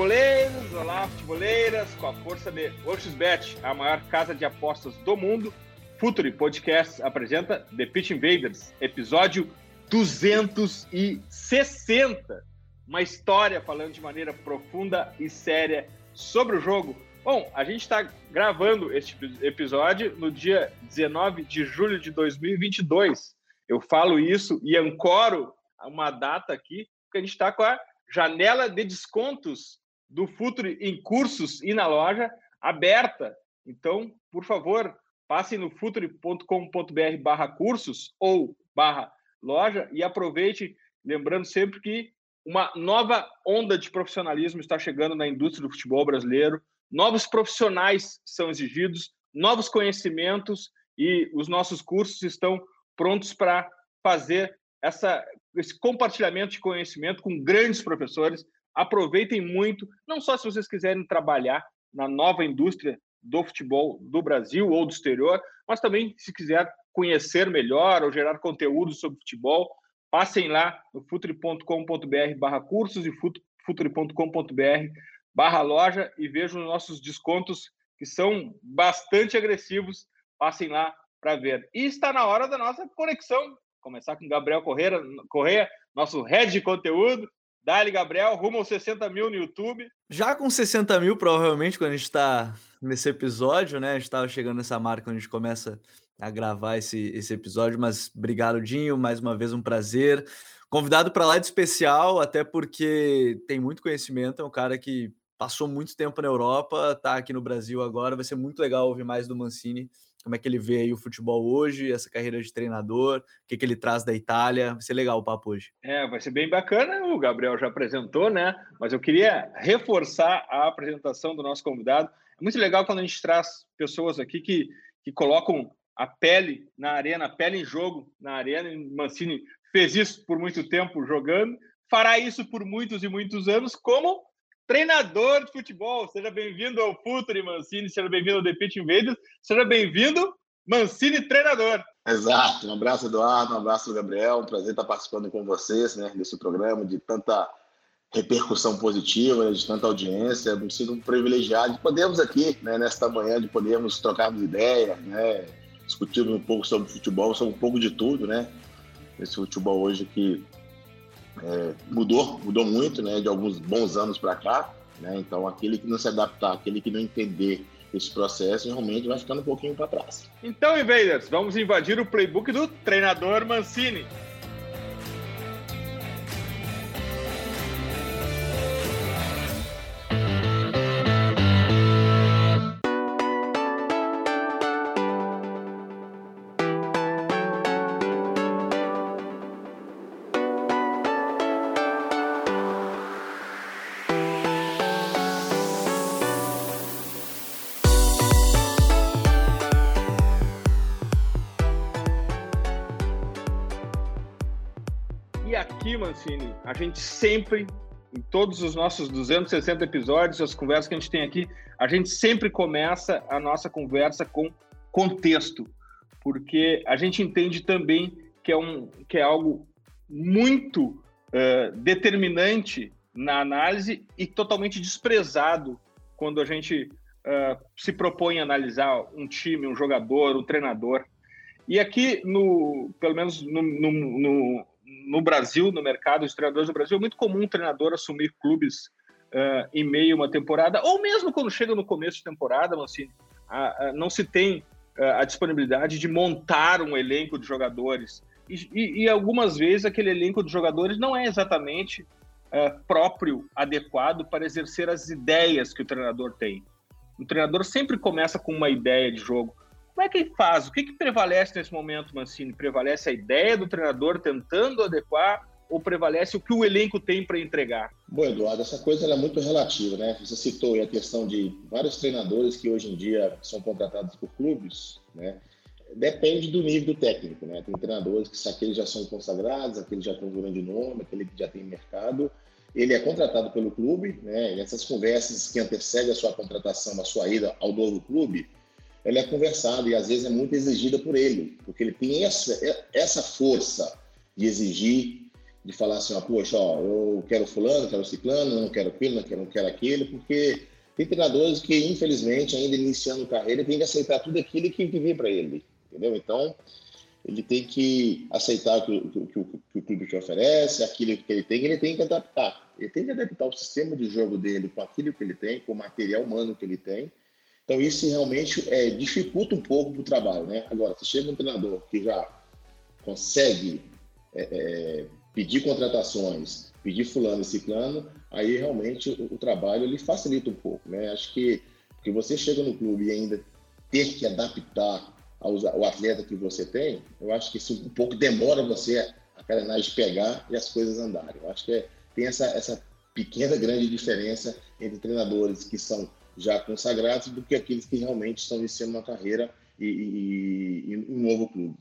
Futeboleiros! Olá, futeboleiras! Com a força de Oxbet, a maior casa de apostas do mundo, Futuri Podcast apresenta The Pitch Invaders, episódio 260. Uma história falando de maneira profunda e séria sobre o jogo. Bom, a gente está gravando este episódio no dia 19 de julho de 2022. Eu falo isso e ancoro uma data aqui, porque a gente está com a janela de descontos do Future em cursos e na loja aberta. Então, por favor, passem no future.com.br barra cursos ou barra loja e aproveite, lembrando sempre que uma nova onda de profissionalismo está chegando na indústria do futebol brasileiro, novos profissionais são exigidos, novos conhecimentos e os nossos cursos estão prontos para fazer essa, esse compartilhamento de conhecimento com grandes professores. Aproveitem muito, não só se vocês quiserem trabalhar na nova indústria do futebol do Brasil ou do exterior, mas também se quiser conhecer melhor ou gerar conteúdo sobre futebol, passem lá no futre.com.br barra cursos e futre.com.br barra loja e vejam os nossos descontos que são bastante agressivos. Passem lá para ver. E está na hora da nossa conexão Começar com Gabriel Correia, Correia nosso head de conteúdo. Dali, Gabriel, rumo aos 60 mil no YouTube. Já com 60 mil, provavelmente, quando a gente está nesse episódio, né? A gente estava chegando nessa marca quando a gente começa a gravar esse, esse episódio, mas obrigado, Dinho, mais uma vez um prazer. Convidado para lá de especial, até porque tem muito conhecimento, é um cara que passou muito tempo na Europa, está aqui no Brasil agora, vai ser muito legal ouvir mais do Mancini como é que ele vê aí o futebol hoje, essa carreira de treinador, o que, que ele traz da Itália. Vai ser legal o papo hoje. É, vai ser bem bacana. O Gabriel já apresentou, né? Mas eu queria reforçar a apresentação do nosso convidado. É muito legal quando a gente traz pessoas aqui que, que colocam a pele na arena, a pele em jogo na arena. Mancini fez isso por muito tempo jogando, fará isso por muitos e muitos anos como treinador de futebol. Seja bem-vindo ao Futuri Mancini, seja bem-vindo ao The Pitch Invaders, seja bem-vindo, Mancini treinador. Exato. Um abraço, Eduardo, um abraço, Gabriel. Um prazer estar participando com vocês né, desse programa de tanta repercussão positiva, né, de tanta audiência. Me sinto um privilegiado de podermos aqui, né, nesta manhã, de podermos trocarmos ideias, né, discutirmos um pouco sobre futebol, sobre um pouco de tudo, né? Esse futebol hoje que é, mudou, mudou muito, né, de alguns bons anos para cá, né? Então, aquele que não se adaptar, aquele que não entender esse processo, realmente vai ficando um pouquinho para trás. Então, invaders, vamos invadir o playbook do treinador Mancini. Mancini, a gente sempre, em todos os nossos 260 episódios, as conversas que a gente tem aqui, a gente sempre começa a nossa conversa com contexto, porque a gente entende também que é, um, que é algo muito uh, determinante na análise e totalmente desprezado quando a gente uh, se propõe a analisar um time, um jogador, um treinador. E aqui, no, pelo menos no, no, no, no Brasil, no mercado de treinadores do Brasil, é muito comum um treinador assumir clubes uh, em meio a uma temporada, ou mesmo quando chega no começo de temporada, assim, a, a, não se tem uh, a disponibilidade de montar um elenco de jogadores. E, e, e, algumas vezes aquele elenco de jogadores não é exatamente uh, próprio, adequado para exercer as ideias que o treinador tem. O treinador sempre começa com uma ideia de jogo. Como é que ele faz? O que, que prevalece nesse momento, Mancini? Prevalece a ideia do treinador tentando adequar ou prevalece o que o elenco tem para entregar? Bom, Eduardo, essa coisa é muito relativa, né? Você citou a questão de vários treinadores que hoje em dia são contratados por clubes, né? Depende do nível do técnico, né? Tem treinadores que aqueles já são consagrados, aqueles já têm um grande nome, aquele que já tem mercado. Ele é contratado pelo clube, né? E essas conversas que antecedem a sua contratação, a sua ida ao novo clube, ela é conversada e às vezes é muito exigida por ele, porque ele tem essa, essa força de exigir de falar assim, ó, poxa, ó, eu quero fulano, quero ciclano, não quero aquilo, não quero, não quero aquilo, porque tem treinadores que, infelizmente, ainda iniciando carreira, tem que aceitar tudo aquilo que vem para ele, entendeu? Então, ele tem que aceitar o que, que, que, que, o clube te oferece, aquilo que ele tem, ele tem que adaptar. Ele tem que adaptar o sistema de jogo dele com aquilo que ele tem, com o material humano que ele tem. Então, isso realmente é, dificulta um pouco o trabalho, né? Agora, se chega um treinador que já consegue é, é, pedir contratações, pedir fulano e ciclano, aí realmente o, o, trabalho ele facilita um pouco, né? Acho que que você chega no clube e ainda ter que adaptar ao, ao atleta que você tem, eu acho que isso um pouco demora você a carenagem pegar e as coisas andarem. Eu acho que é, tem essa, essa pequena grande diferença entre treinadores que são já consagrados do que aqueles que realmente estão iniciando uma carreira e, e, e um novo clube.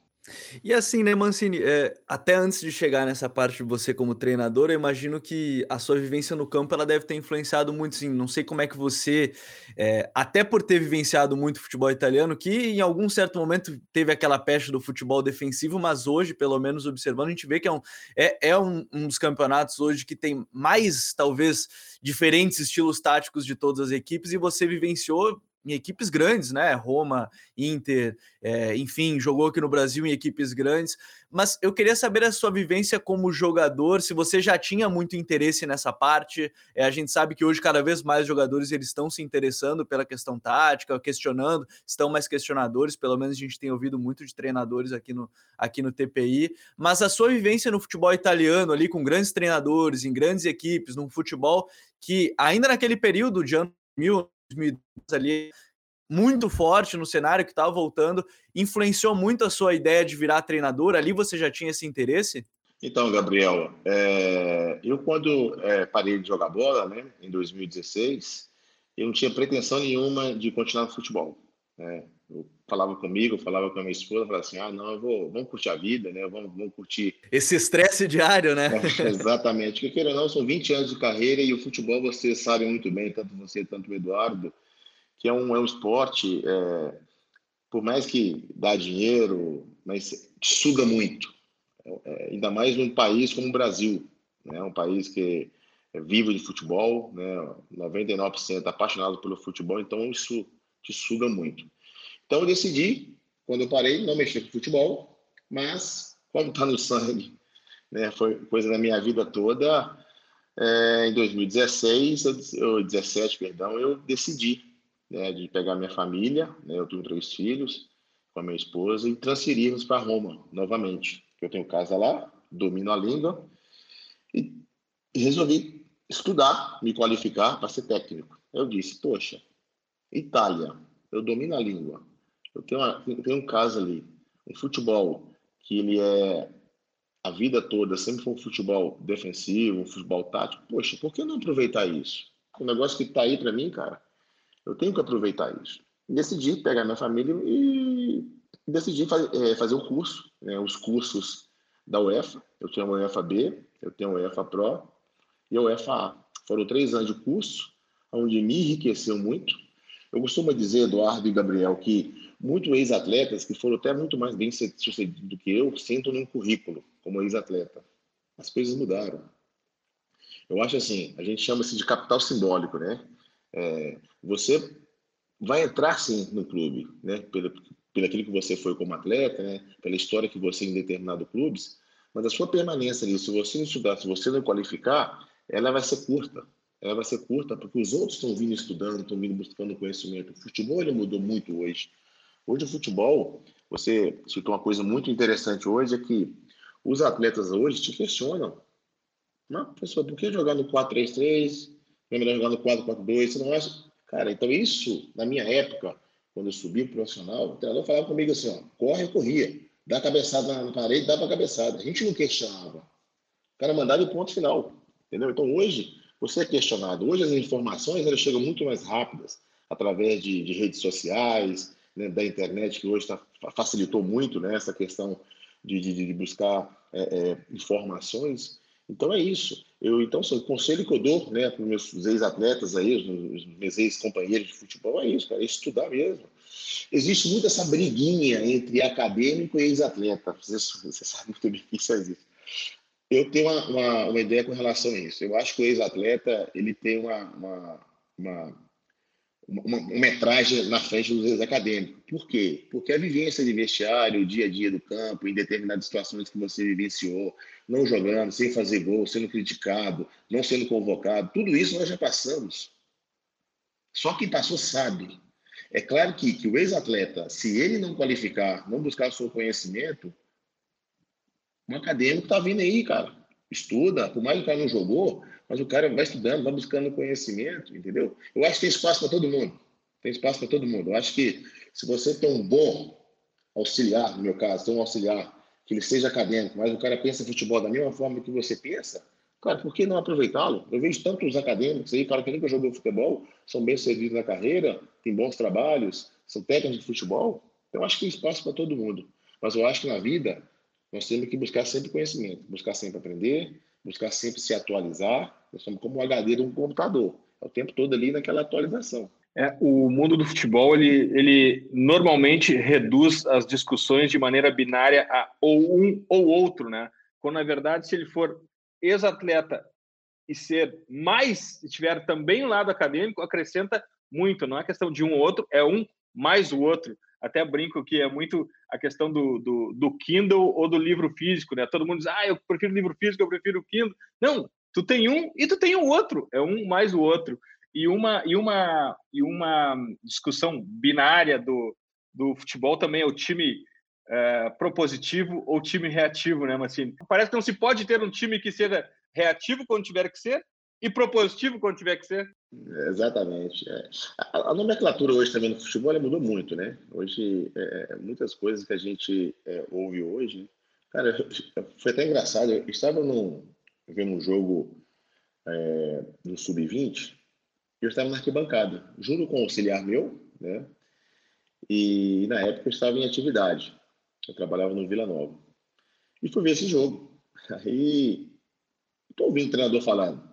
E assim, né, Mancini, é, até antes de chegar nessa parte de você como treinador, eu imagino que a sua vivência no campo ela deve ter influenciado muito, sim. Não sei como é que você, é, até por ter vivenciado muito futebol italiano, que em algum certo momento teve aquela peste do futebol defensivo, mas hoje, pelo menos observando, a gente vê que é um, é, é um, um dos campeonatos hoje que tem mais, talvez, diferentes estilos táticos de todas as equipes, e você vivenciou em equipes grandes, né? Roma, Inter, é, enfim, jogou aqui no Brasil em equipes grandes. Mas eu queria saber a sua vivência como jogador, se você já tinha muito interesse nessa parte. É, a gente sabe que hoje cada vez mais jogadores eles estão se interessando pela questão tática, questionando, estão mais questionadores. Pelo menos a gente tem ouvido muito de treinadores aqui no, aqui no TPI. Mas a sua vivência no futebol italiano ali com grandes treinadores, em grandes equipes, num futebol que ainda naquele período de ano 2010 ali muito forte no cenário que estava voltando, influenciou muito a sua ideia de virar treinador? Ali você já tinha esse interesse? Então, Gabriel, é, eu quando é, parei de jogar bola, né, em 2016, eu não tinha pretensão nenhuma de continuar no futebol. Né? Eu falava comigo, falava com a minha esposa, falava assim, ah, não, eu vou, vamos curtir a vida, né, vamos, vamos curtir... Esse estresse diário, né? É, exatamente, porque queira ou não, são 20 anos de carreira e o futebol, você sabe muito bem, tanto você, tanto o Eduardo, que é um, é um esporte, é, por mais que dá dinheiro, mas suga muito. É, ainda mais num país como o Brasil, né? um país que é vivo de futebol, né? 99% apaixonado pelo futebol, então isso te suga muito. Então eu decidi, quando eu parei, não mexer com futebol, mas como está no sangue, né? foi coisa da minha vida toda, é, em 2016, ou 17, perdão, eu decidi né, de pegar minha família, né, eu tenho três filhos, com a minha esposa, e transferirmos para Roma novamente. Eu tenho casa lá, domino a língua, e resolvi estudar, me qualificar para ser técnico. Eu disse, poxa, Itália, eu domino a língua, eu tenho, uma, tenho um caso ali, um futebol que ele é a vida toda sempre foi um futebol defensivo, um futebol tático. Poxa, por que não aproveitar isso? O negócio que está aí para mim, cara, eu tenho que aproveitar isso. Decidi pegar minha família e decidi faz, é, fazer o curso, né, os cursos da UEFA. Eu tenho a UEFA B, eu tenho a UEFA Pro e a UEFA A. Foram três anos de curso, onde me enriqueceu muito. Eu costumo dizer, Eduardo e Gabriel, que muitos ex-atletas que foram até muito mais bem sucedidos do que eu sentam num currículo como ex-atleta. As coisas mudaram. Eu acho assim, a gente chama isso de capital simbólico, né? É, você vai entrar sim no clube, né? Pelo, pelo aquilo que você foi como atleta, né? Pela história que você em determinado clube, mas a sua permanência ali, se você não estudar, se você não qualificar, ela vai ser curta. Ela vai ser curta porque os outros estão vindo estudando, estão vindo buscando conhecimento. O futebol ele mudou muito hoje. Hoje o futebol, você citou uma coisa muito interessante hoje, é que os atletas hoje te questionam. Mas, professor, por que jogar no 4-3-3? é melhor jogar no 4-4-2, você não acha? Cara, então isso, na minha época, quando eu subi pro profissional, o treinador falava comigo assim, ó, corre, corria. Dá cabeçada na parede, dá para cabeçada. A gente não questionava. O cara mandava o ponto final. Entendeu? Então hoje, você é questionado. Hoje as informações elas chegam muito mais rápidas através de, de redes sociais, né, da internet, que hoje tá, facilitou muito né, essa questão de, de, de buscar é, é, informações. Então é isso. Eu então o conselho que eu dou, né, para os meus ex-atletas aí, os meus ex-companheiros de futebol é isso, cara, é estudar mesmo. Existe muito essa briguinha entre acadêmico e ex-atleta. Você, você, sabe muito bem que isso existe. Eu tenho uma, uma, uma, ideia com relação a isso. Eu acho que o ex-atleta ele tem uma, uma, uma metragem na frente dos acadêmicos. Por quê? Porque a vivência de vestiário, o dia a dia do campo, em determinadas situações que você vivenciou, não jogando, sem fazer gol, sendo criticado, não sendo convocado, tudo isso nós já passamos. Só quem passou sabe. É claro que, que o ex-atleta, se ele não qualificar, não buscar o seu conhecimento, um acadêmico está vindo aí, cara. Estuda, por mais que o cara não jogou, mas o cara vai estudando, vai buscando conhecimento, entendeu? Eu acho que tem espaço para todo mundo. Tem espaço para todo mundo. Eu acho que se você tem um bom auxiliar, no meu caso, tem um auxiliar que ele seja acadêmico, mas o cara pensa futebol da mesma forma que você pensa, cara, por que não aproveitá-lo? Eu vejo tantos acadêmicos aí, cara que nunca jogou futebol, são bem servidos na carreira, têm bons trabalhos, são técnicos de futebol. Então, eu acho que tem espaço para todo mundo. Mas eu acho que na vida nós temos que buscar sempre conhecimento, buscar sempre aprender, buscar sempre se atualizar. Nós somos como um HD de um computador, é o tempo todo ali naquela atualização. É, o mundo do futebol ele, ele normalmente reduz as discussões de maneira binária a ou um ou outro, né? Quando na verdade, se ele for ex-atleta e ser mais, estiver também no lado acadêmico, acrescenta muito. Não é questão de um ou outro, é um mais o outro até brinco que é muito a questão do, do, do, Kindle ou do livro físico, né? Todo mundo diz, ah, eu prefiro livro físico, eu prefiro o Kindle. Não, tu tem um e tu tem o outro, é um mais o outro. E uma, e uma, e uma discussão binária do, do futebol também é o time é, propositivo ou time reativo, né, Massini? Parece que não se pode ter um time que seja reativo quando tiver que ser e propositivo quando tiver que ser. Exatamente. É. A, a, nomenclatura hoje também no futebol mudou muito, né? Hoje, é, é, muitas coisas que a gente é, ouve hoje. Cara, foi até engraçado. Eu estava num, vendo um jogo é, no Sub-20 e eu estava na arquibancada, junto com um auxiliar meu, né? E na época eu estava em atividade. Eu trabalhava no Vila Nova. E fui ver esse jogo. Aí, estou ouvindo o treinador falando: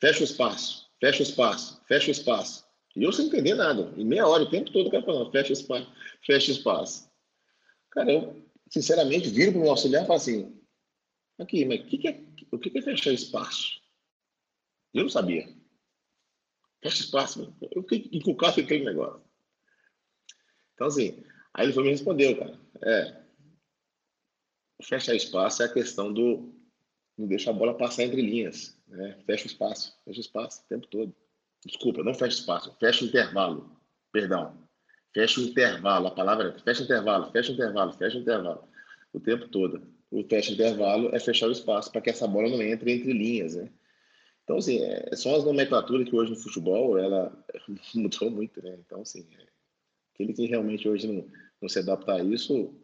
fecha o espaço fecha o espaço, fecha o espaço. E eu sem entender nada. Em meia hora, o tempo todo, o cara falando, fecha o espaço, fecha o espaço. Cara, eu, sinceramente, viro para o meu auxiliar e falo assim, aqui, mas que que é, o que, que é fechar espaço? Eu não sabia. Fecha espaço. Eu fiquei encucado com aquele negócio. Então, assim, aí ele foi me respondeu, cara. É, fechar espaço é a questão do não deixar a bola passar entre linhas. Né? Fecha o espaço, fecha o espaço o tempo todo. Desculpa, não fecha espaço, fecha o intervalo. Perdão. Fecha o intervalo, a palavra é fecha o intervalo, fecha o intervalo, fecha o intervalo. O tempo todo. O fecha intervalo é fechar o espaço para que essa bola não entre entre linhas, né? Então, assim, é, são as nomenclaturas que hoje no futebol, ela mudou muito, né? Então, assim, é, aquele que realmente hoje não, não se adapta a isso,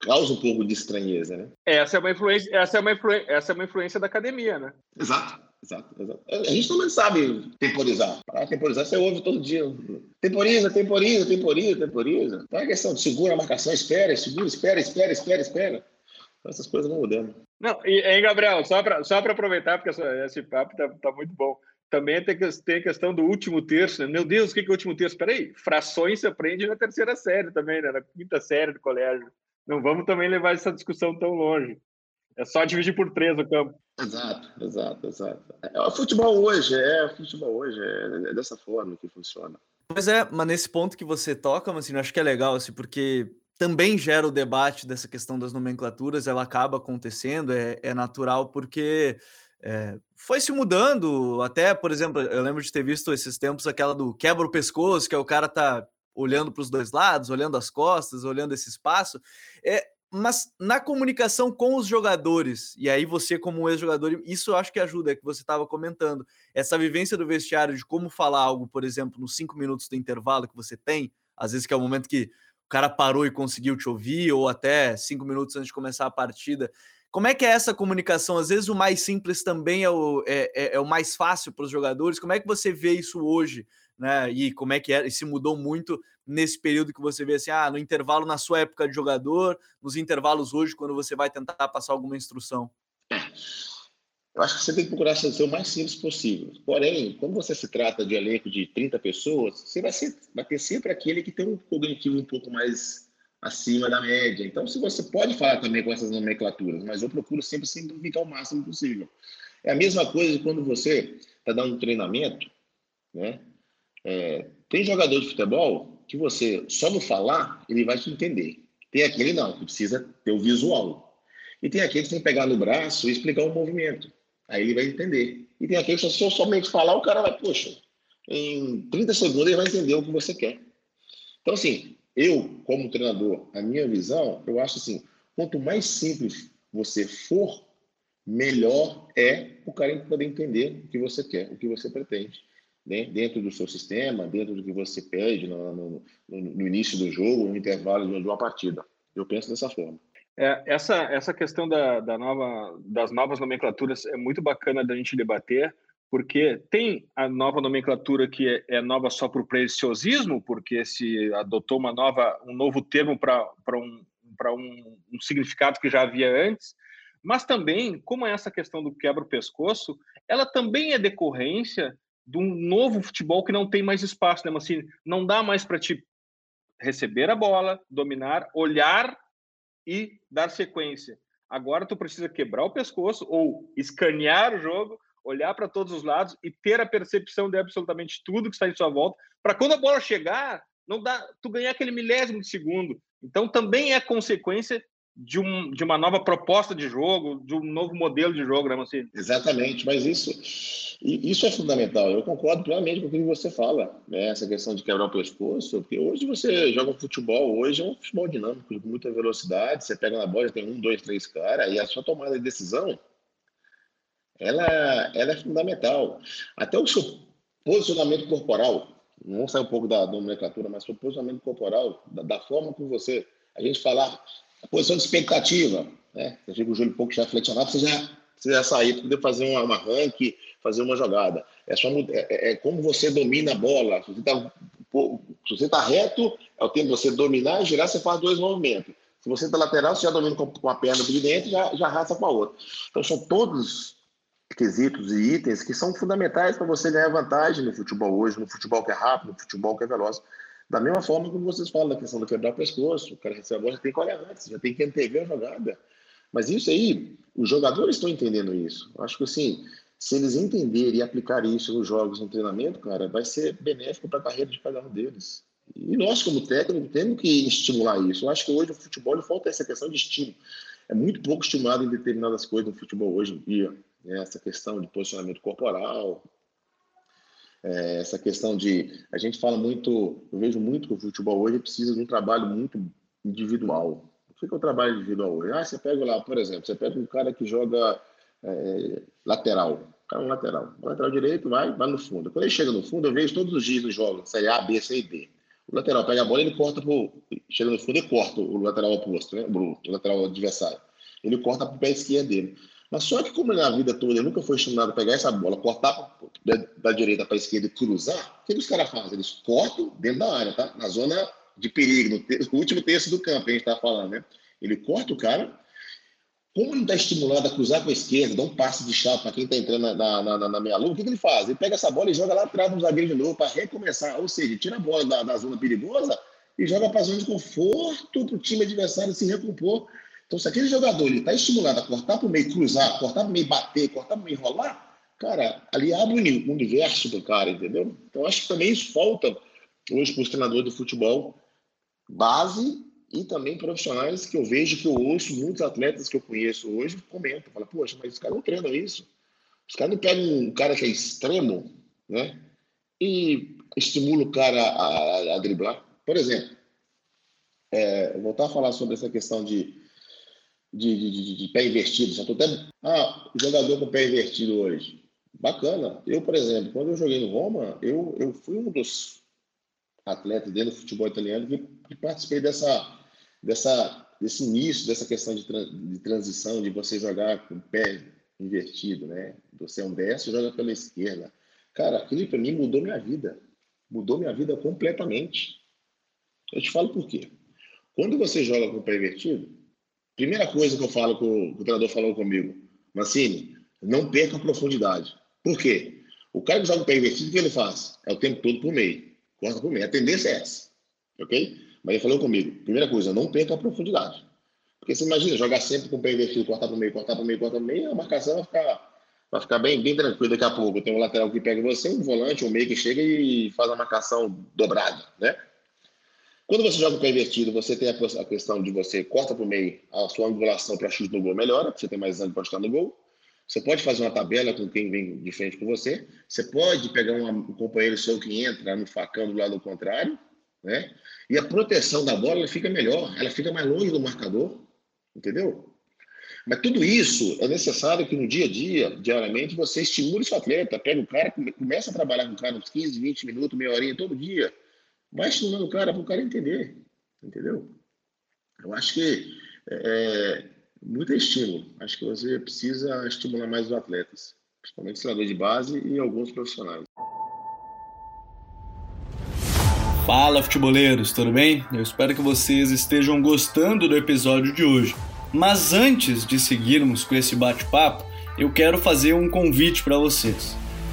causa um pouco de estranheza, né? Essa é uma influência, essa é uma influência, essa é uma influência da academia, né? Exato, exato, exato. A gente também sabe temporizar. Para temporizar, você ouve todo dia. Temporiza, temporiza, temporiza, temporiza. Então é questão de segura a marcação, espera, segura, espera, espera, espera, espera. Então, essas coisas vão mudando. Não, e, hein, Gabriel, só para só aproveitar, porque essa, esse papo tá, tá muito bom também tem, tem a questão do último terço. Né? Meu Deus, o que é o último terço? Peraí, frações se aprende na terceira série também, né? na quinta série do colégio. Não vamos também levar essa discussão tão longe. É só dividir por três o campo. Exato, exato, exato. É, o futebol hoje, é, o futebol hoje é, é dessa forma que funciona. Pois é, mas nesse ponto que você toca, mas assim, eu acho que é legal, assim, porque também gera o debate dessa questão das nomenclaturas, ela acaba acontecendo, é, é natural, porque é, foi se mudando, até, por exemplo, eu lembro de ter visto esses tempos aquela do quebra o pescoço, que é o cara tá olhando para os dois lados, olhando as costas, olhando esse espaço. É, mas na comunicação com os jogadores, e aí você, como um ex-jogador, isso eu acho que ajuda, é que você estava comentando. Essa vivência do vestiário de como falar algo, por exemplo, nos cinco minutos do intervalo que você tem, às vezes que é o momento que o cara parou e conseguiu te ouvir, ou até cinco minutos antes de começar a partida. Como é que é essa comunicação? Às vezes o mais simples também é o, é, é, é o mais fácil para os jogadores. Como é que você vê isso hoje? Né? E como é que é? E se mudou muito nesse período que você vê assim, ah, no intervalo na sua época de jogador, nos intervalos hoje, quando você vai tentar passar alguma instrução? Eu acho que você tem que procurar ser o mais simples possível. Porém, quando você se trata de elenco de 30 pessoas, você vai, ser, vai ter sempre aquele que tem um cognitivo um pouco mais acima da média. Então, se você pode falar também com essas nomenclaturas, mas eu procuro sempre simplificar o máximo possível. É a mesma coisa quando você está dando um treinamento, né? É, tem jogador de futebol que você só no falar ele vai te entender. Tem aquele não, que precisa ter o visual. E tem aquele que tem que pegar no braço e explicar o movimento. Aí ele vai entender. E tem aquele que se eu somente falar, o cara vai, poxa, em 30 segundos ele vai entender o que você quer. Então, assim, eu, como treinador, a minha visão, eu acho assim, quanto mais simples você for, melhor é o cara poder entender o que você quer, o que você pretende. Né? Dentro do seu sistema, dentro do que você pede no, no, no início do jogo, no intervalo de uma partida. Eu penso dessa forma. É, essa, essa questão da, da nova, das novas nomenclaturas é muito bacana da gente debater, porque tem a nova nomenclatura que é, é nova só para o preciosismo, porque se adotou uma nova, um novo termo para um, um, um significado que já havia antes, mas também, como é essa questão do quebra-pescoço, ela também é decorrência de um novo futebol que não tem mais espaço, né? Assim, não dá mais para te receber a bola, dominar, olhar e dar sequência. Agora tu precisa quebrar o pescoço ou escanear o jogo, olhar para todos os lados e ter a percepção de absolutamente tudo que está em sua volta, para quando a bola chegar, não dá tu ganhar aquele milésimo de segundo. Então também é consequência de, um, de uma nova proposta de jogo, de um novo modelo de jogo, né, Mancini? Exatamente, mas isso, isso é fundamental. Eu concordo plenamente com o que você fala, né? essa questão de quebrar o pescoço, porque hoje você joga um futebol, hoje é um futebol dinâmico, com muita velocidade, você pega na bola, tem um, dois, três caras, e a sua tomada de decisão, ela, ela é fundamental. Até o seu posicionamento corporal, não sair um pouco da nomenclatura, mas o posicionamento corporal, da, da forma como você, a gente falar posição de expectativa, né? Você fica o um pouco já flexionado, você já, você já sair para poder fazer uma arranque, fazer uma jogada. É, só, é, é, é como você domina a bola. Se você está você tá reto, é o tempo de você dominar e girar, você faz dois movimentos. Se você está lateral, você já domina com, a perna de dentro já, já raça com a outra. Então, são todos quesitos e itens que são fundamentais para você ganhar vantagem no futebol hoje, no futebol que é rápido, no futebol que é veloz. Da mesma forma como vocês falam da questão do quebrar o pescoço, o cara recebe a bola, já tem que olhar antes, já tem que antever a jogada. Mas isso aí, os jogadores estão entendendo isso. Acho que assim, se eles entenderem e aplicarem isso nos jogos, no treinamento, cara, vai ser benéfico para a carreira de cada um deles. E nós, como técnico, temos que estimular isso. Eu acho que hoje o futebol falta essa questão de estímulo. É muito pouco estimulado em determinadas coisas no futebol hoje em dia. Né? Essa questão de posicionamento corporal, é, essa questão de. A gente fala muito, eu vejo muito que o futebol hoje precisa de um trabalho muito individual. O que é o trabalho individual hoje? Ah, você pega lá, por exemplo, você pega um cara que joga é, lateral, o cara é um lateral, o lateral direito vai, vai no fundo. Quando ele chega no fundo, eu vejo todos os dias nos jogos, série A, B, C e D. O lateral pega a bola, ele corta pro. Chega no fundo e corta o lateral oposto, né? o lateral adversário. Ele corta pro pé esquerdo dele. Mas só que como na vida toda ele nunca foi estimulado a pegar essa bola, cortar da, da direita para a esquerda e cruzar, o que, os caras fazem? Eles cortam dentro da área, tá? Na zona de perigo, no, último terço do campo, a gente está falando, né? Ele corta o cara, como ele está estimulado a cruzar com a esquerda, dá um passe de chave para quem está entrando na, na, na, na meia-lua, o que, que, ele faz? Ele pega essa bola e joga lá atrás no zagueiro de novo para recomeçar. Ou seja, tira a bola da, da zona perigosa e joga para a zona de conforto para o time adversário se recompor então, se aquele jogador está estimulado a cortar para o meio, cruzar, cortar para o meio, bater, cortar para o meio, enrolar, cara, ali abre um universo do cara, entendeu? Então, acho que também isso falta hoje para os treinadores de futebol base e também profissionais que eu vejo, que eu ouço, muitos atletas que eu conheço hoje comentam, falam, poxa, mas os caras não treinam isso. Os caras não pegam um cara que é extremo, né? E estimula o cara a, a, a driblar. Por exemplo, é, voltar a falar sobre essa questão de de, de, de, pé invertido. Já tô até. Ah, jogador com pé invertido hoje. Bacana. Eu, por exemplo, quando eu joguei no Roma, eu, eu fui um dos atleta dentro do futebol italiano que, que participei dessa, dessa, desse início, dessa questão de, de transição, de você jogar com o pé invertido, né? Você é um destro, joga pela esquerda. Cara, aquilo para mim mudou minha vida. Mudou minha vida completamente. Eu te falo por quê. Quando você joga com o pé invertido, primeira coisa que eu falo, que o, que o treinador falou comigo, Mancini, não perca a profundidade. Por quê? O cara que joga o pé invertido, o que ele faz? É o tempo todo por meio. Corta por meio. A tendência é essa. Ok? Mas ele falou comigo, primeira coisa, não perca a profundidade. Porque você imagina, jogar sempre com o pé invertido, cortar por meio, cortar por meio, cortar por meio, a marcação vai ficar, vai ficar bem, bem tranquila daqui a pouco. Tem um lateral que pega você, um volante, um meio que chega e faz a marcação dobrada, né? Quando você joga o pé invertido, você tem a questão de você corta para o meio, a sua angulação para chute no gol melhora, você tem mais ângulo para chutar no gol. Você pode fazer uma tabela com quem vem de frente com você. Você pode pegar um companheiro seu que entra no facão do lado contrário, né? E a proteção da bola fica melhor, ela fica mais longe do marcador, entendeu? Mas tudo isso é necessário que no dia a dia, diariamente, você estimule seu atleta, pega o cara, começa a trabalhar com o cara uns 15, 20 minutos, meia horinha todo dia vai estimulando o cara para o cara entender, entendeu? Eu acho que é, é, muito estímulo. Acho que você precisa estimular mais os atletas, principalmente treinador de base e alguns profissionais. Fala, futeboleiros, tudo bem? Eu espero que vocês estejam gostando do episódio de hoje. Mas antes de seguirmos com esse bate-papo, eu quero fazer um convite para vocês.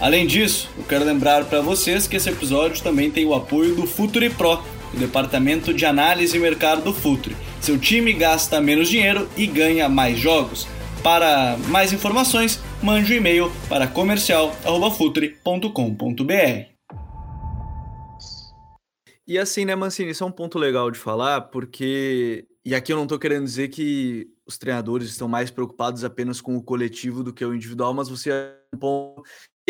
Além disso, eu quero lembrar para vocês que esse episódio também tem o apoio do Futuri Pro, o departamento de análise e mercado do Futuri. Seu time gasta menos dinheiro e ganha mais jogos. Para mais informações, mande um e-mail para comercial@futuri.com.br. E assim, né, Mancini, isso é um ponto legal de falar, porque e aqui eu não estou querendo dizer que os treinadores estão mais preocupados apenas com o coletivo do que o individual, mas você é um ponto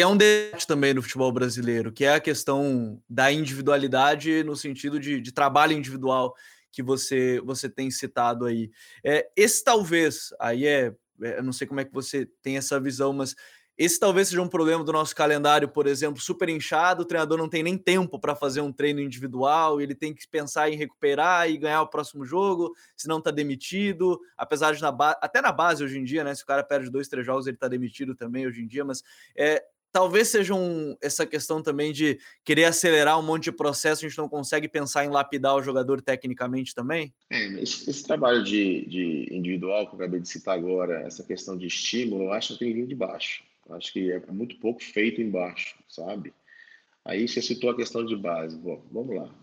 é um debate também no futebol brasileiro, que é a questão da individualidade no sentido de, de trabalho individual que você você tem citado aí. É, esse talvez, aí é, é, eu não sei como é que você tem essa visão, mas esse talvez seja um problema do nosso calendário, por exemplo, super inchado, o treinador não tem nem tempo para fazer um treino individual, ele tem que pensar em recuperar e ganhar o próximo jogo, senão está demitido, apesar de na até na base hoje em dia, né? Se o cara perde dois, três jogos, ele está demitido também hoje em dia, mas é, talvez seja um, essa questão também de querer acelerar um monte de processo, a gente não consegue pensar em lapidar o jogador tecnicamente também? É, esse, esse, trabalho de, de, individual que eu acabei de citar agora, essa questão de estímulo, eu acho que tem vindo de baixo. Eu acho que é muito pouco feito embaixo, sabe? Aí você citou a questão de base. Bom, vamos lá.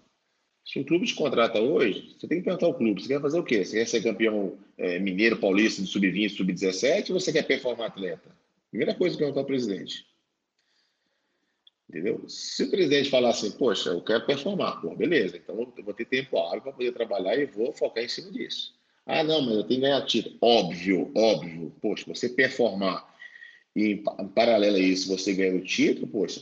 Se um clube te contrata hoje, você tem que perguntar ao clube: você quer fazer o quê? Você quer ser campeão é, mineiro paulista de sub-20, sub-17 ou você quer performar atleta? Primeira coisa que perguntar ao presidente. Entendeu? Se o presidente falar assim, poxa, eu quero performar, pô, beleza, então eu vou ter tempo hábil para poder trabalhar e vou focar em cima disso. Ah, não, mas eu tenho que ganhar título. Óbvio, óbvio. Poxa, você performar e em paralelo a isso você ganhar o título, poxa,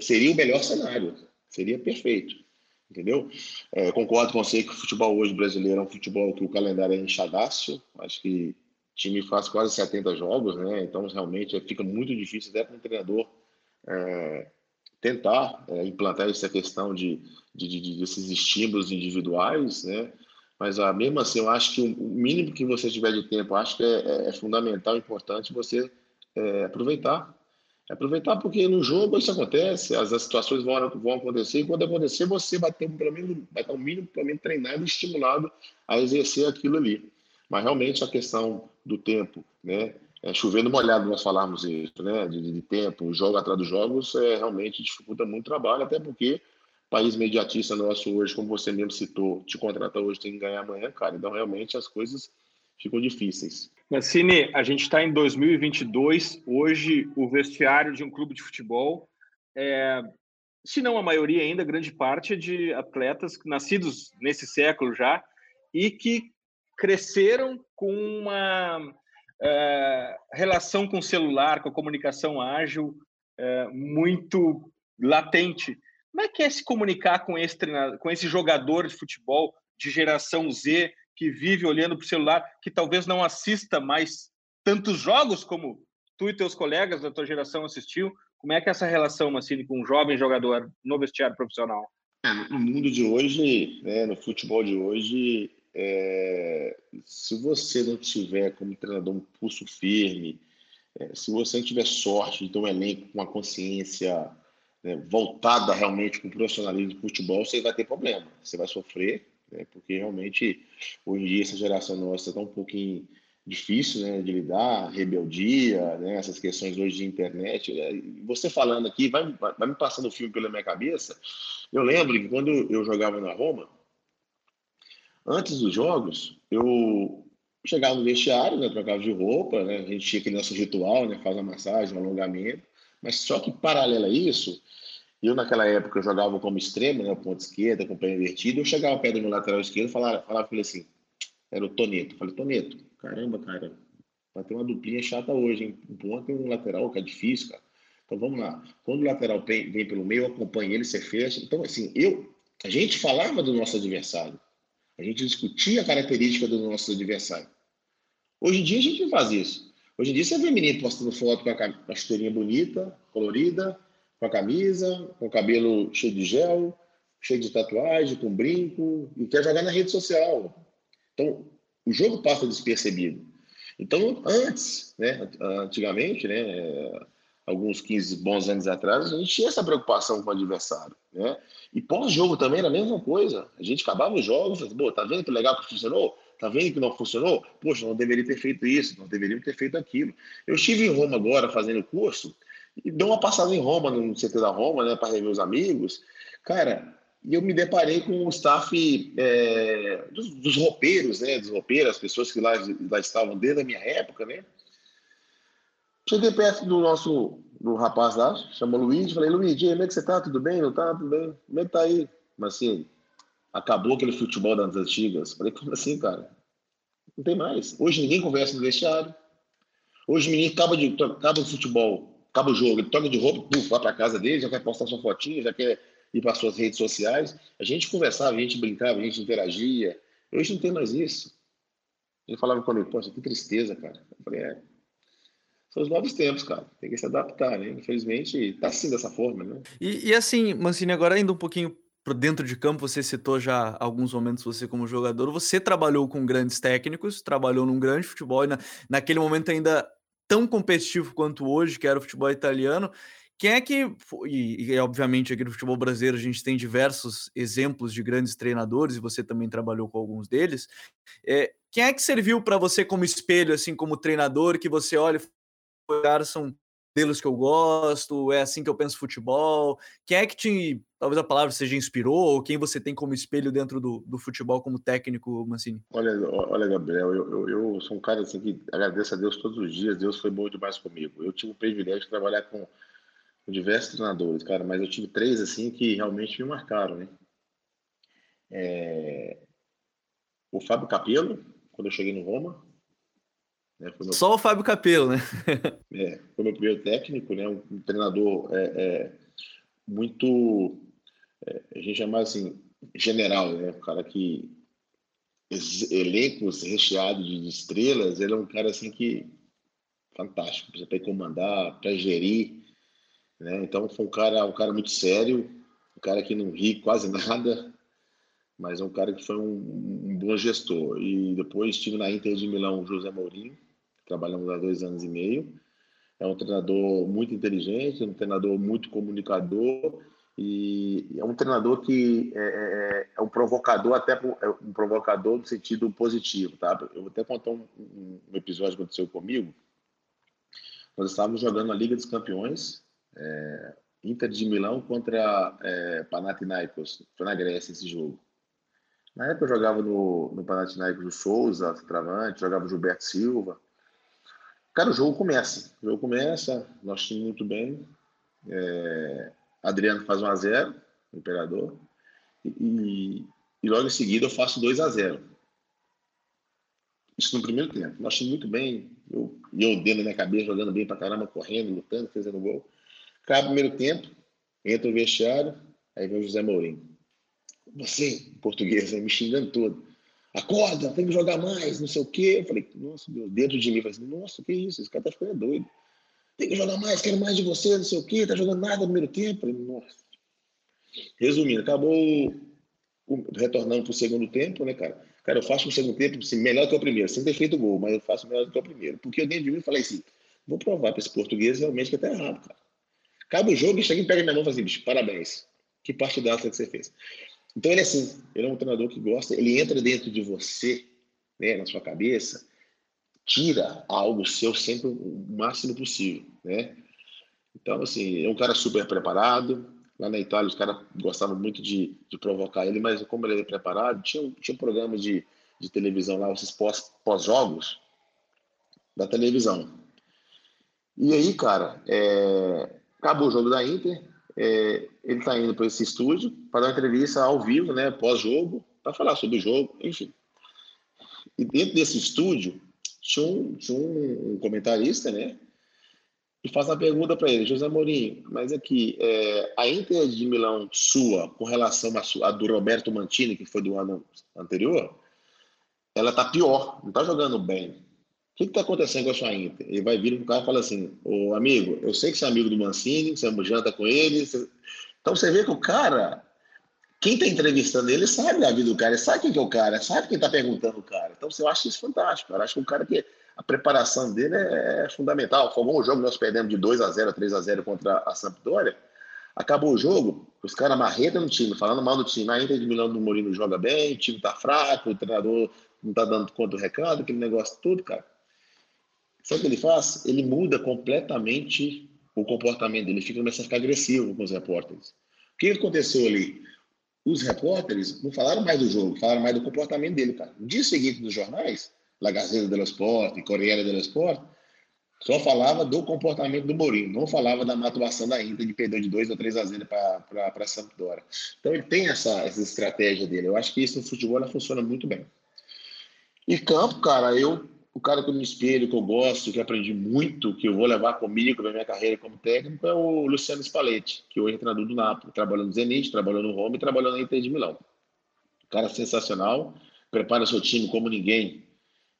seria o melhor cenário, seria perfeito. Entendeu? É, concordo com você que o futebol hoje brasileiro é um futebol que o calendário é enxadaço. Acho que o time faz quase 70 jogos, né? Então realmente fica muito difícil até para um treinador é, tentar é, implantar essa questão de, de, de, desses estímulos individuais, né? Mas ah, mesmo assim, eu acho que o mínimo que você tiver de tempo, acho que é, é, é fundamental, importante você é, aproveitar. Aproveitar porque no jogo isso acontece, as, as, situações vão, vão acontecer e quando acontecer você vai ter pelo menos vai estar um mínimo pelo menos treinado e estimulado a exercer aquilo ali. Mas realmente a questão do tempo, né? É, chovendo molhado nós falarmos isso, né? De, de, tempo, jogo atrás dos jogos, é, realmente dificulta muito o trabalho, até porque país mediatista nosso hoje, como você mesmo citou, te contrata hoje, tem que ganhar amanhã, cara. Então, realmente, as coisas ficam difíceis. Cine, a gente está em 2022. Hoje, o vestiário de um clube de futebol é, se não a maioria ainda, grande parte de atletas nascidos nesse século já e que cresceram com uma uh, relação com o celular, com a comunicação ágil uh, muito latente. Como é que é se comunicar com esse, treinador, com esse jogador de futebol de geração Z que vive olhando para o celular, que talvez não assista mais tantos jogos como tu e teus colegas da tua geração assistiu? Como é que é essa relação, Massini, com um jovem jogador no vestiário profissional? É, no mundo de hoje, né, no futebol de hoje, é, se você não tiver como treinador um pulso firme, é, se você não tiver sorte de ter um elenco com uma consciência né, voltada realmente para o profissionalismo do futebol, você vai ter problema, você vai sofrer, né, porque realmente hoje em dia essa geração nossa está um pouquinho difícil né, de lidar, rebeldia, né, essas questões hoje de internet. Né, você falando aqui, vai, vai me passando o filme pela minha cabeça. Eu lembro que quando eu jogava na Roma, antes dos jogos, eu chegava no vestiário, né, trocava de roupa, né, a gente tinha aquele nosso ritual, né, faz a massagem, um alongamento, mas só que paralelo a isso, eu naquela época eu jogava como extremo, né, ponto esquerda, com o pé invertido, eu chegava perto do meu lateral esquerdo e falava, falava falei assim, era o Toneto, falei, Toneto, Caramba, cara, vai ter uma duplinha chata hoje, hein? Um ponto e um lateral, que é difícil, cara. Então vamos lá. Quando o lateral vem, vem pelo meio, acompanha ele, você fecha. Então, assim, eu, a gente falava do nosso adversário. A gente discutia a característica do nosso adversário. Hoje em dia a gente não faz isso. Hoje em dia você vê menino postando foto com a, chuteirinha bonita, colorida, com a camisa, com o cabelo cheio de gel, cheio de tatuagem, com brinco, e quer jogar na rede social. Então, o jogo passa despercebido. Então, antes, né, antigamente, né, alguns 15 bons anos atrás, a gente tinha essa preocupação com o adversário. Né? E pós-jogo também era a mesma coisa. A gente acabava os jogos, pô, tá vendo que legal que funcionou? Tá vendo que não funcionou? Poxa, não deveria ter feito isso, não deveria ter feito aquilo. Eu estive em Roma agora fazendo curso e dei uma passada em Roma, no CT da Roma, né, para rever os amigos. Cara, e eu me deparei com o staff é, dos, dos, roupeiros, né, dos roupeiros, as pessoas que lá, lá estavam desde a minha época, né. Cheguei perto do nosso do rapaz lá, chamou Luiz, falei, Luiz, como é que você tá? Tudo bem? Não tá? Tudo bem? Como é que tá aí? Mas assim, acabou aquele futebol das antigas. Falei, como assim, cara? Não tem mais. Hoje ninguém conversa no vestiário. Hoje o menino acaba, de, acaba o futebol, acaba o jogo, ele toca de roupa, puf, vai para casa dele, já quer postar sua fotinha, já quer ir para suas redes sociais. A gente conversava, a gente brincava, a gente interagia. Hoje não tem mais isso. Ele falava comigo, poxa, que tristeza, cara. Eu falei, é. São os novos tempos, cara. Tem que se adaptar, né? Infelizmente, tá assim dessa forma, né? E, e assim, Mancini, agora indo um pouquinho para dentro de campo, você citou já alguns momentos você como jogador, você trabalhou com grandes técnicos, trabalhou num grande futebol, e na, naquele momento ainda tão competitivo quanto hoje, que era o futebol italiano, quem é que, e, e, obviamente aqui no futebol brasileiro a gente tem diversos exemplos de grandes treinadores, e você também trabalhou com alguns deles. É, quem é que serviu para você como espelho, assim, como treinador, que você olha e cara, são modelos que eu gosto, é assim que eu penso futebol? Quem é que te, talvez a palavra seja inspirou, ou quem você tem como espelho dentro do, do futebol como técnico, Mancini? Olha, olha Gabriel, eu, eu, eu, sou um cara assim que agradeço a Deus todos os dias, Deus foi bom demais comigo. Eu tive o privilégio de trabalhar com com diversos treinadores, cara, mas eu tive três assim que realmente me marcaram, né? É... O Fábio Capello, quando eu cheguei no Roma. Né? Meu... Só o Fábio Capello, né? é, foi meu primeiro técnico, né? Um, treinador é, é, muito, é, a gente chama assim, general, né? Um cara que elencos recheados de estrelas, ele é um cara assim que fantástico, para comandar, para gerir, né? Então foi um cara, um cara muito sério, um cara que não ri quase nada, mas é um cara que foi um, um bom gestor. E depois estive na Inter de Milão, José Mourinho, trabalhamos há dois anos e meio. É um treinador muito inteligente, um treinador muito comunicador e é um treinador que é, é, é, é um provocador até é um provocador no sentido positivo, tá? Eu vou até contar um, um episódio que aconteceu comigo. Nós estávamos jogando a Liga dos Campeões é, Inter de Milão contra é, Panathinaikos. Foi na Grécia esse jogo. Na época eu jogava no, no Panathinaikos o Souza, Travante, jogava o Gilberto Silva. Cara, o jogo começa. O jogo começa, nós tínhamos muito bem. É, Adriano faz 1 a 0 o Imperador. E, e logo em seguida eu faço 2 a 0 Isso no primeiro tempo. Nós achei muito bem. Eu, eu dentro da minha cabeça, jogando bem pra caramba, correndo, lutando, fazendo gol. Acaba o primeiro tempo, entra o vestiário, aí vem o José Mourinho. Você, português, me xingando todo. Acorda, tem que jogar mais, não sei o quê. Eu falei, nossa, meu, dentro de mim, falei assim, nossa, que isso? Esse cara tá ficando doido. Tem que jogar mais, quero mais de você, não sei o quê, tá jogando nada no primeiro tempo. falei, nossa. Resumindo, acabou retornando para o segundo tempo, né, cara? Cara, eu faço o segundo tempo assim, melhor que o primeiro, sem ter feito gol, mas eu faço melhor que o primeiro. Porque eu dentro de mim falei assim, vou provar para esse português realmente que tá errado, cara. Acaba o jogo chega e pega minha mão e fala assim, bicho, parabéns. Que parte da que você fez. Então ele é assim, ele é um treinador que gosta, ele entra dentro de você, né, na sua cabeça, tira algo seu sempre o máximo possível, né? Então, assim, é um cara super preparado. Lá na Itália, os caras gostavam muito de, de provocar ele, mas como ele é preparado, tinha, tinha um programa de, de televisão lá, esses pós-jogos da televisão. E aí, cara, é, acabou o jogo da Inter, é, ele está indo para esse estúdio para dar uma entrevista ao vivo, né, pós-jogo, para falar sobre o jogo, enfim. E dentro desse estúdio tinha um, tinha um comentarista, né, e faz uma pergunta para ele, José Mourinho, mas aqui, é, a Inter de Milão sua, com relação à do Roberto Mantini, que foi do ano anterior, ela tá pior, não tá jogando bem. O que está acontecendo com a sua Inter? Ele vai vir um cara e fala assim: Ô amigo, eu sei que você é amigo do Mancini, você janta com ele. Você... Então você vê que o cara, quem está entrevistando ele, sabe a vida do cara, sabe quem que é o cara, sabe quem está perguntando o cara. Então você acha isso fantástico. Eu acho que o cara que a preparação dele é, é fundamental. Foi um jogo, nós perdemos de 2 a 0 3 a 0 contra a Sampdoria. Acabou o jogo, os caras marreta no time, falando mal do time. A Inter de Milão do Mourinho joga bem, o time tá fraco, o treinador não tá dando conta do recado, aquele negócio tudo, cara. Sabe o que ele faz? Ele muda completamente o comportamento dele, ele fica, começa a ficar agressivo com os repórteres. O que aconteceu ali? Os repórteres não falaram mais do jogo, falaram mais do comportamento dele, cara. No dia seguinte nos jornais, La Gazzetta dello Sport, Corriere dello Sport, só falava do comportamento do Mourinho, não falava da atuação da Inter de perder de 2 ou 3 a 0 para a Sampdoria. Então ele tem essa, essa estratégia dele. Eu acho que isso no futebol funciona muito bem. E campo, cara, eu o cara que eu me espelho, que eu gosto, que aprendi muito, que eu vou levar comigo na minha carreira como técnico, é o Luciano Spalletti, que hoje é treinador do Napoli, trabalhou no Zenit, trabalhou no Roma e trabalhou na Inter de Milão. Cara sensacional, prepara seu time como ninguém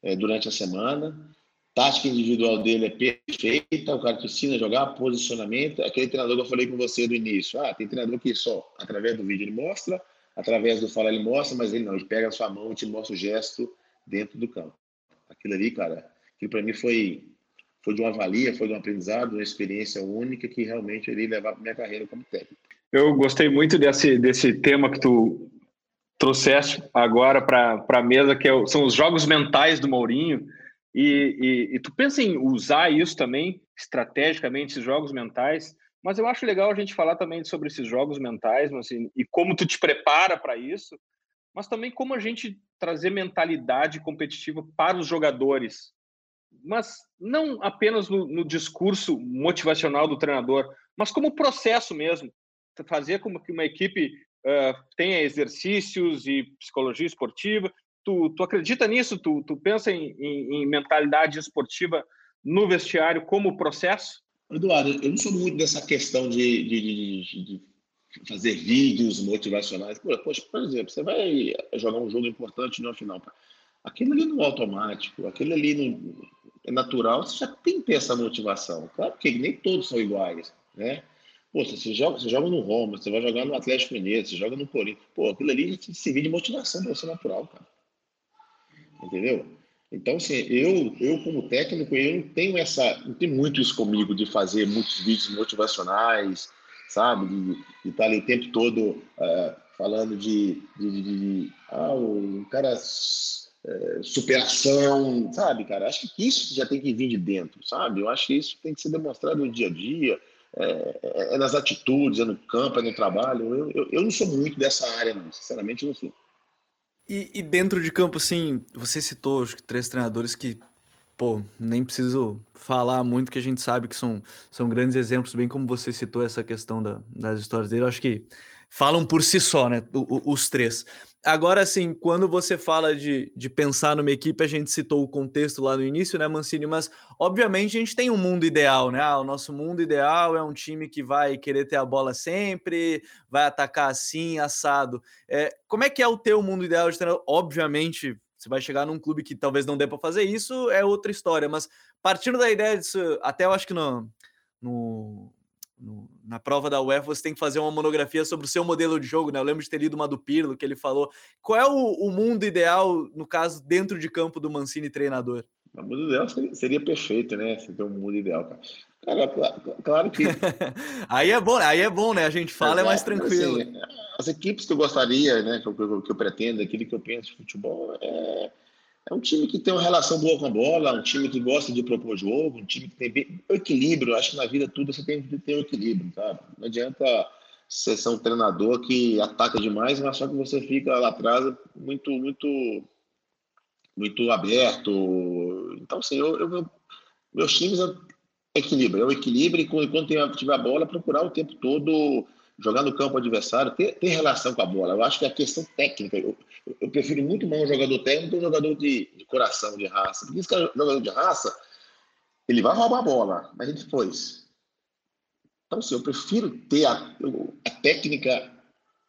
é, durante a semana. Tática individual dele é perfeita, o cara te ensina a jogar, posicionamento. Aquele treinador que eu falei com você do início. Ah, tem treinador que só através do vídeo ele mostra, através do falar ele mostra, mas ele não, ele pega a sua mão e te mostra o gesto dentro do campo. Aquilo ali, cara, que para mim foi foi de uma valia, foi de um aprendizado, uma experiência única que realmente eu iria levar para minha carreira como técnico. Eu gostei muito desse, desse tema que tu trouxeste agora para a mesa, que é, são os jogos mentais do Mourinho. E, e, e, tu pensa em usar isso também, estrategicamente, esses jogos mentais. Mas eu acho legal a gente falar também sobre esses jogos mentais, assim, e como tu te prepara para isso, mas também como a gente trazer mentalidade competitiva para os jogadores. Mas não apenas no, no discurso motivacional do treinador, mas como processo mesmo. Fazer como que uma equipe uh, tenha exercícios e psicologia esportiva. Tu, tu acredita nisso? Tu, tu pensa em, em, em mentalidade esportiva no vestiário como processo? Eduardo, eu não sou muito dessa questão de, de, de, de fazer vídeos motivacionais. Poxa, por exemplo, você vai jogar um jogo importante no final. Aquele ali no automático, aquele ali no, é natural, você já tem que ter essa motivação. Claro que nem todos são iguais, né? Pô, você joga, você joga no Roma, você vai jogar no Atlético Mineiro, você joga no Corinthians. Pô, aquilo ali servir de motivação para você natural, cara. Entendeu? Então, assim, eu, eu como técnico, eu não tenho essa, não tenho muito isso comigo de fazer muitos vídeos motivacionais, sabe? De, estar ali o tempo todo uh, falando de, de, de, de, ah, o cara uh, superação, sabe, cara? Acho que isso já tem que vir de dentro, sabe? Eu acho que isso tem que ser demonstrado no dia a dia é, é, é, nas atitudes, é no campo, é no trabalho. Eu, eu, eu não sou muito dessa área, não. Sinceramente, não sou. E, e, dentro de campo, assim, você citou acho que três treinadores que pô, nem preciso falar muito, que a gente sabe que são, são grandes exemplos, bem como você citou essa questão da, das histórias dele, acho que falam por si só, né? O, o, os três. Agora, assim, quando você fala de, de pensar numa equipe, a gente citou o contexto lá no início, né, Mancini? Mas, obviamente, a gente tem um mundo ideal, né? Ah, o nosso mundo ideal é um time que vai querer ter a bola sempre, vai atacar assim, assado. É, como é que é o teu mundo ideal de treinador? Obviamente, você vai chegar num clube que talvez não dê para fazer isso, é outra história. Mas, partindo da ideia disso, até eu acho que no, no no, na prova da UEFA você tem que fazer uma monografia sobre o seu modelo de jogo, né? Eu lembro de ter lido uma do Pirlo que ele falou. Qual é o, o mundo ideal, no caso, dentro de campo do Mancini treinador? O mundo ideal seria, seria perfeito, né? Se tem um mundo ideal, cara. Cara, claro que. aí é bom, aí é bom, né? A gente fala, é, mais tranquilo. Assim, as equipes que eu gostaria, né? Que eu, que eu, pretendo, aquilo que eu penso de futebol, é é um time que tem uma relação boa com a bola, um time que gosta de propor jogo, um time que tem bem... equilíbrio. acho que na vida tudo você tem que ter o equilíbrio, tá? Não adianta você ser um treinador que ataca demais, mas só que você fica lá atrás muito, muito, muito aberto. Então, assim, eu, eu meus times equilíbrio, é o equilíbrio e quando tiver a bola, procurar o tempo todo jogar no campo adversário, ter, ter relação com a bola. Eu acho que é a questão técnica. Eu, eu prefiro muito mais um jogador técnico que um jogador de, de coração, de raça. Porque esse cara, jogador de raça, ele vai roubar a bola, mas depois. Então, assim, eu prefiro ter a, a técnica,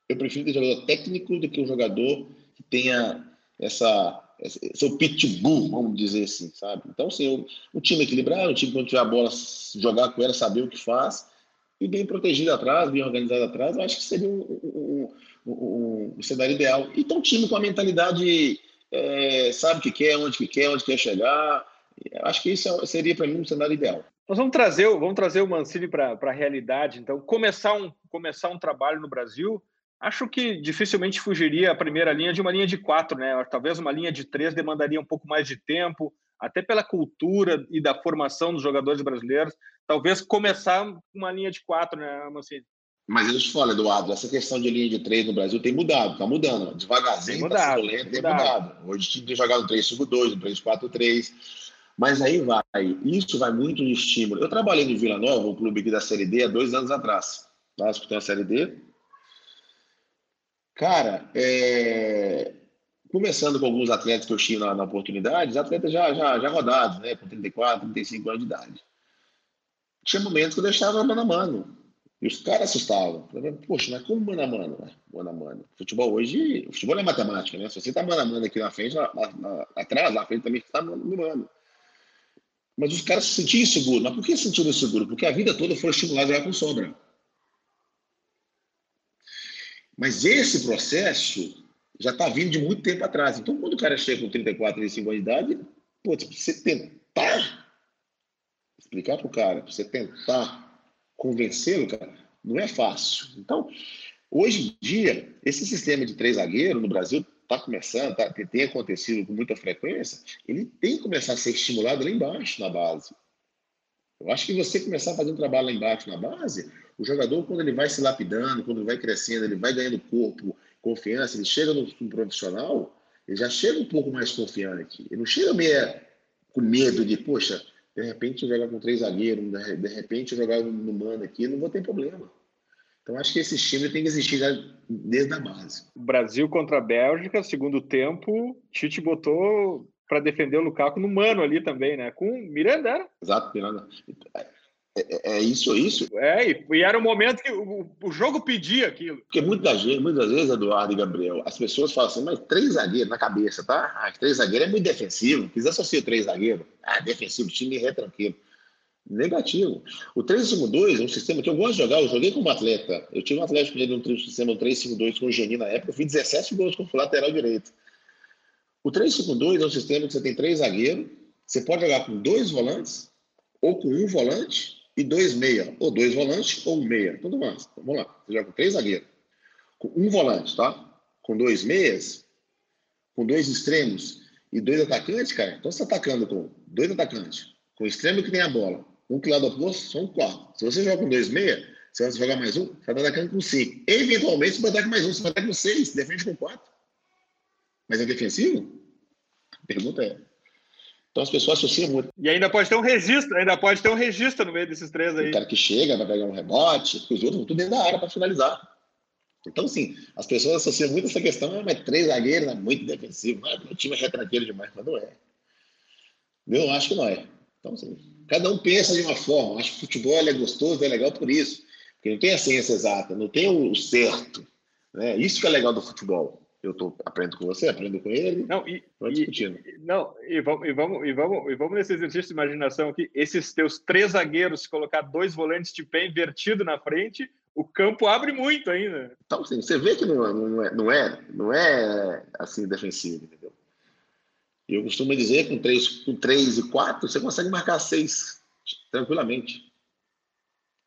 eu prefiro ter jogador técnico do que um jogador que tenha essa seu pitbull, vamos dizer assim, sabe? Então, assim, o, time equilibrado, o time quando tiver a bola, jogar com ela, saber o que faz, e bem protegido atrás, bem organizado atrás, eu acho que seria um, um, um, um cenário ideal. Então, um time com a mentalidade, é, sabe o que quer, onde que quer, onde quer chegar. Eu acho que isso é, seria para mim um cenário ideal. Nós vamos trazer, vamos trazer o Mancini para a realidade. Então, começar um, começar um trabalho no Brasil, acho que dificilmente fugiria a primeira linha de uma linha de quatro, né? Talvez uma linha de três demandaria um pouco mais de tempo, até pela cultura e da formação dos jogadores brasileiros talvez começar uma linha de quatro, né, Mancini? Mas eu te falo, Eduardo, essa questão de linha de três no Brasil tem mudado, tá mudando. Devagarzinho, tem tá mudado, tá lento, tem mudado. mudado. Hoje tinha que jogar no 3-5-2, no 3-4-3. Mas aí vai, isso vai muito de estímulo. Eu trabalhei no Vila Nova, um clube aqui da Série D, há dois anos atrás. Tá disputando a Série D. Cara, é... começando com alguns atletas que eu tinha na, na oportunidade, atletas já, já, já rodados, né, com 34, 35 anos de idade tinha momentos que eu deixava mano a mano. E os caras assustavam. Poxa, mas como mano a mano? Né? Mano a mano. Futebol hoje, futebol é matemática, né? Se você tá mano a mano aqui na frente, lá, lá, atrás, na frente também, você tá mano a mano. Mas os caras se sentiam inseguros. Mas por que se sentiam inseguros? Porque a vida toda foi estimulada já com sobra. Mas esse processo já está vindo de muito tempo atrás. Então, quando o cara chega com 34, 35 anos de idade, pô, você tentar explicar para o cara, você tentar convencê-lo, cara, não é fácil. Então, hoje em dia, esse sistema de três zagueiros no Brasil está começando, tá, tem acontecido com muita frequência, ele tem que começar a ser estimulado lá embaixo, na base. Eu acho que você começar a fazer um trabalho lá embaixo, na base, o jogador, quando ele vai se lapidando, quando ele vai crescendo, ele vai ganhando corpo, confiança, ele chega no, no profissional, ele já chega um pouco mais confiante. Ele não chega meio com medo de, poxa, de repente jogar com três zagueiros, de repente jogar no mano aqui, não vou ter problema. Então acho que esse time tem que existir desde a base. Brasil contra a Bélgica, segundo tempo, Tite botou para defender o Lukaku no mano ali também, né? Com Miranda, era? Exato, Miranda. É, é, é isso, é isso. É, e era o momento que o, o jogo pedia aquilo. Porque muitas vezes, muitas vezes, Eduardo e Gabriel, as pessoas falam assim, mas três zagueiros na cabeça, tá? Ah, três zagueiros é muito defensivo. Quis associar três zagueiros. Ah, defensivo, time tranquilo. Negativo. O 3-5-2 é um sistema que eu gosto de jogar. Eu joguei como atleta. Eu tive um Atlético Mineiro no sistema 3-5-2 com o Geni na época. Eu fiz 17 gols como lateral direito. O 3-5-2 é um sistema que você tem três zagueiros. Você pode jogar com dois volantes ou com um volante e dois meia, ou dois volantes ou um meia. Tudo mais. Então, vamos lá. Você joga com três zagueiros. Com um volante, tá? Com dois meias, com dois extremos e dois atacantes, cara. Então você está atacando com dois atacantes, com o extremo que tem a bola, um que lado oposto, são quatro. Se você joga com dois meia, você vai jogar mais um, você estar atacando com cinco. Eventualmente, você vai atacar mais um, você vai com seis, defende com quatro. Mas é defensivo? A pergunta é. Então as pessoas associam muito. E ainda pode ter um registro, ainda pode ter um registro no meio desses três aí. O cara que chega, vai pegar um rebote, os outros vão tudo dentro da área para finalizar. Então, assim, as pessoas associam muito essa questão, ah, mas três zagueiros é muito defensivo, mas o time é retranqueiro demais, mas não é. Eu acho que não é. Então, assim, cada um pensa de uma forma. Acho que o futebol é gostoso, é legal por isso. Porque não tem a ciência exata, não tem o certo. Né? Isso que é legal do futebol eu tô aprendendo com você, aprendo com ele, não, e, discutindo. Não, e vamos, e, vamos, e, vamos, e vamos nesse exercício de imaginação aqui. Esses teus três zagueiros, colocar dois volantes de pé invertido na frente, o campo abre muito ainda. Então, assim, você vê que não, não, é, não, é, não é assim defensivo, entendeu? Eu costumo dizer com três, com três e quatro, você consegue marcar seis tranquilamente.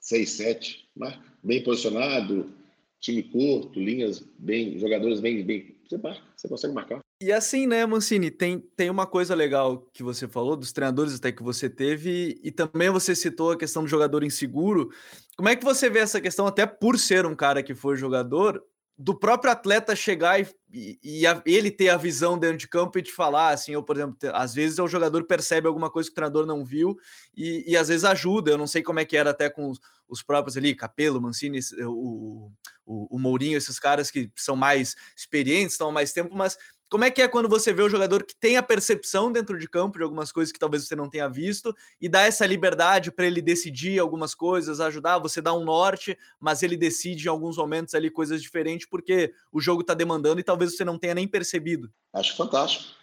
Seis, sete, marca. bem posicionado, time curto, linhas bem, jogadores bem, bem, você marca, você consegue marcar. E assim, né, Mancini, tem, tem uma coisa legal que você falou dos treinadores até que você teve e também você citou a questão do jogador inseguro. Como é que você vê essa questão até por ser um cara que foi jogador? Do próprio atleta chegar e, e, a, ele ter a visão dentro de campo e te falar, assim, ou por exemplo, às vezes o jogador percebe alguma coisa que o treinador não viu e, e às vezes ajuda. Eu não sei como é que era até com os, os próprios ali, Capelo, Mancini, o, o, o Mourinho, esses caras que são mais experientes, estão há mais tempo, mas como é que é quando você vê o jogador que tem a percepção dentro de campo de algumas coisas que talvez você não tenha visto e dá essa liberdade para ele decidir algumas coisas, ajudar, você dá um norte, mas ele decide em alguns momentos ali coisas diferentes porque o jogo está demandando e talvez você não tenha nem percebido? Acho fantástico.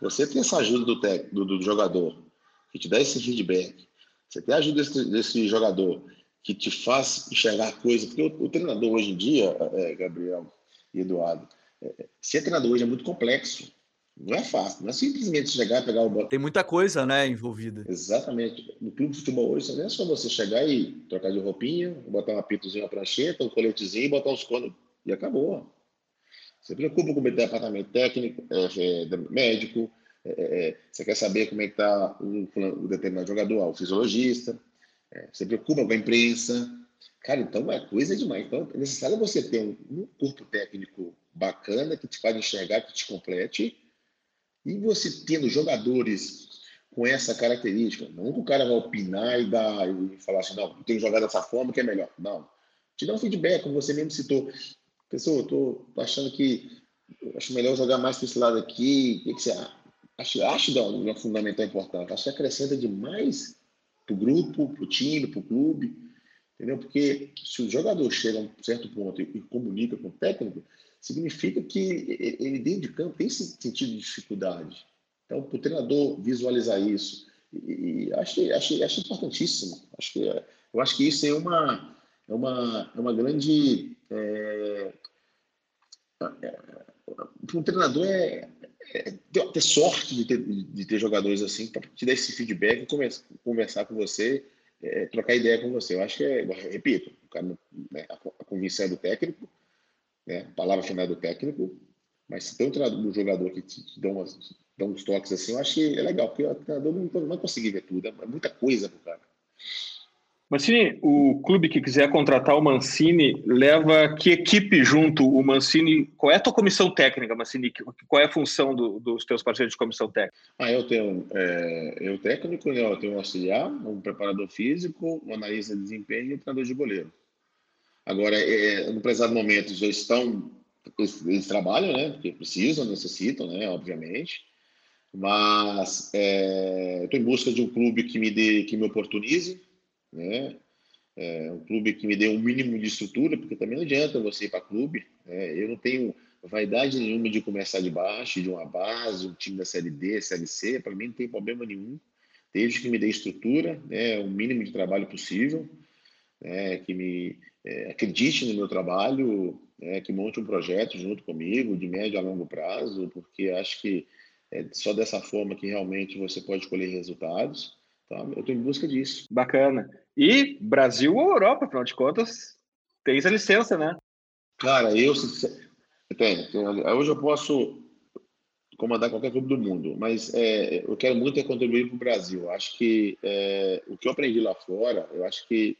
Você tem essa ajuda do, do, do jogador que te dá esse feedback, você tem a ajuda desse, desse jogador que te faz enxergar coisas, porque o, o treinador hoje em dia, é, Gabriel e Eduardo, ser treinador hoje é muito complexo. Não é fácil, não é simplesmente chegar e pegar o Tem muita coisa, né, envolvida. Exatamente. No clube de futebol hoje, não é só você chegar e trocar de roupinha, botar um apitozinho, uma prancheta, um coletezinho e botar uns conos. E acabou. Você preocupa com o departamento técnico, é, é, médico, é, é, é, você quer saber como é que está o, o, determinado jogador, o fisiologista, é, você preocupa com a imprensa. Cara, então é coisa demais. Então é necessário você ter um, um corpo técnico bacana, que te faz enxergar, que te complete. E você tendo jogadores com essa característica, não que o cara vai opinar e, dar, e falar assim, não, tem que jogar dessa forma que é melhor. Não. Te dá um feedback, como você mesmo citou. Pessoal, eu tô, achando que acho melhor jogar mais para esse lado aqui. O que, que você acha? Acho, acho de uma fundamental importante. Acho que acrescenta demais para o grupo, para o time, para o clube. Entendeu? Porque se o jogador chega a um certo ponto e, e comunica com o técnico, significa que ele dentro de campo tem esse sentido de dificuldade. Então, para o treinador visualizar isso, e, e acho, acho, acho importantíssimo. Acho que, eu acho que isso é uma, é uma, é uma grande. É, é, um treinador é, é, ter sorte de ter, de ter jogadores assim para te dar esse feedback e conversar com você, é, trocar ideia com você. Eu acho que é, repito, cara, né, a, a convicção é do técnico, né? palavra final do técnico, mas se tem um, um jogador que te, te dá, umas, dá uns toques assim, eu acho que é legal, porque o treinador não, não vai conseguir ver tudo, é muita coisa pro cara. Mancini, o clube que quiser contratar o Mancini, leva que equipe junto o Mancini? Qual é a tua comissão técnica, Mancini? Qual é a função do, dos teus parceiros de comissão técnica? Ah, eu tenho é, eu técnico, né? eu tenho um auxiliar, um preparador físico, um analista de desempenho e um treinador de goleiro. Agora, é, no presente momento, já estão, eles, eles, trabalham, né? Porque precisam, necessitam, né? Obviamente. Mas é, estou em busca de um clube que me dê, que me oportunize, né? É, um clube que me dê um mínimo de estrutura, porque também não adianta você ir para clube. Né? Eu não tenho vaidade nenhuma de começar de baixo, de uma base, um time da Série D, Série C, para mim não tem problema nenhum. Desde que me dê estrutura, né, o mínimo de trabalho possível, né, que me é, acredite no meu trabalho, né, que monte um projeto junto comigo, de médio a longo prazo, porque acho que é só dessa forma que realmente você pode colher resultados. Tá? Eu estou em busca disso. Bacana. E Brasil ou Europa, afinal de contas, tem essa licença, né? Cara, eu tenho. Hoje eu posso comandar qualquer clube do mundo, mas é, eu quero muito é contribuir para o Brasil. Acho que é, o que eu aprendi lá fora, eu acho que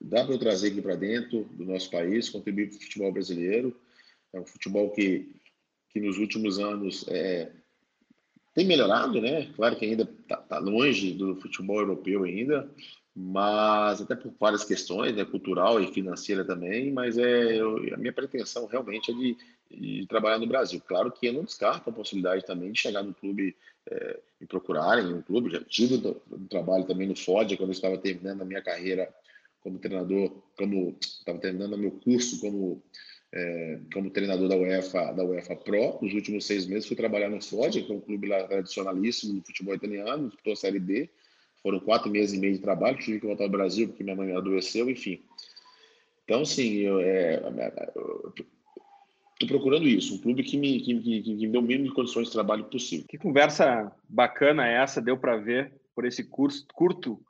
dá para eu trazer aqui para dentro do nosso país, contribuir para o futebol brasileiro. É um futebol que, que nos últimos anos é, tem melhorado, né? Claro que ainda está tá longe do futebol europeu ainda, mas até por várias questões, né, cultural e financeira também, mas é eu, a minha pretensão realmente é de, de, trabalhar no Brasil. Claro que eu não descarto a possibilidade também de chegar no clube é, me procurarem um clube, já tive um trabalho também no Ford quando eu estava terminando a minha carreira como treinador, como estava terminando meu curso como é, como treinador da UEFA, da UEFA Pro. Nos últimos seis meses fui trabalhar no Ford, que é um clube lá tradicionalíssimo do futebol italiano, disputou a Série D. Foram quatro meses e meio de trabalho, tive que voltar ao Brasil porque minha mãe adoeceu, enfim. Então, sim, eu estou procurando isso, um clube que me, que, que, que me dê o mínimo de condições de trabalho possível. Que conversa bacana é essa, deu para ver por esse curso, curto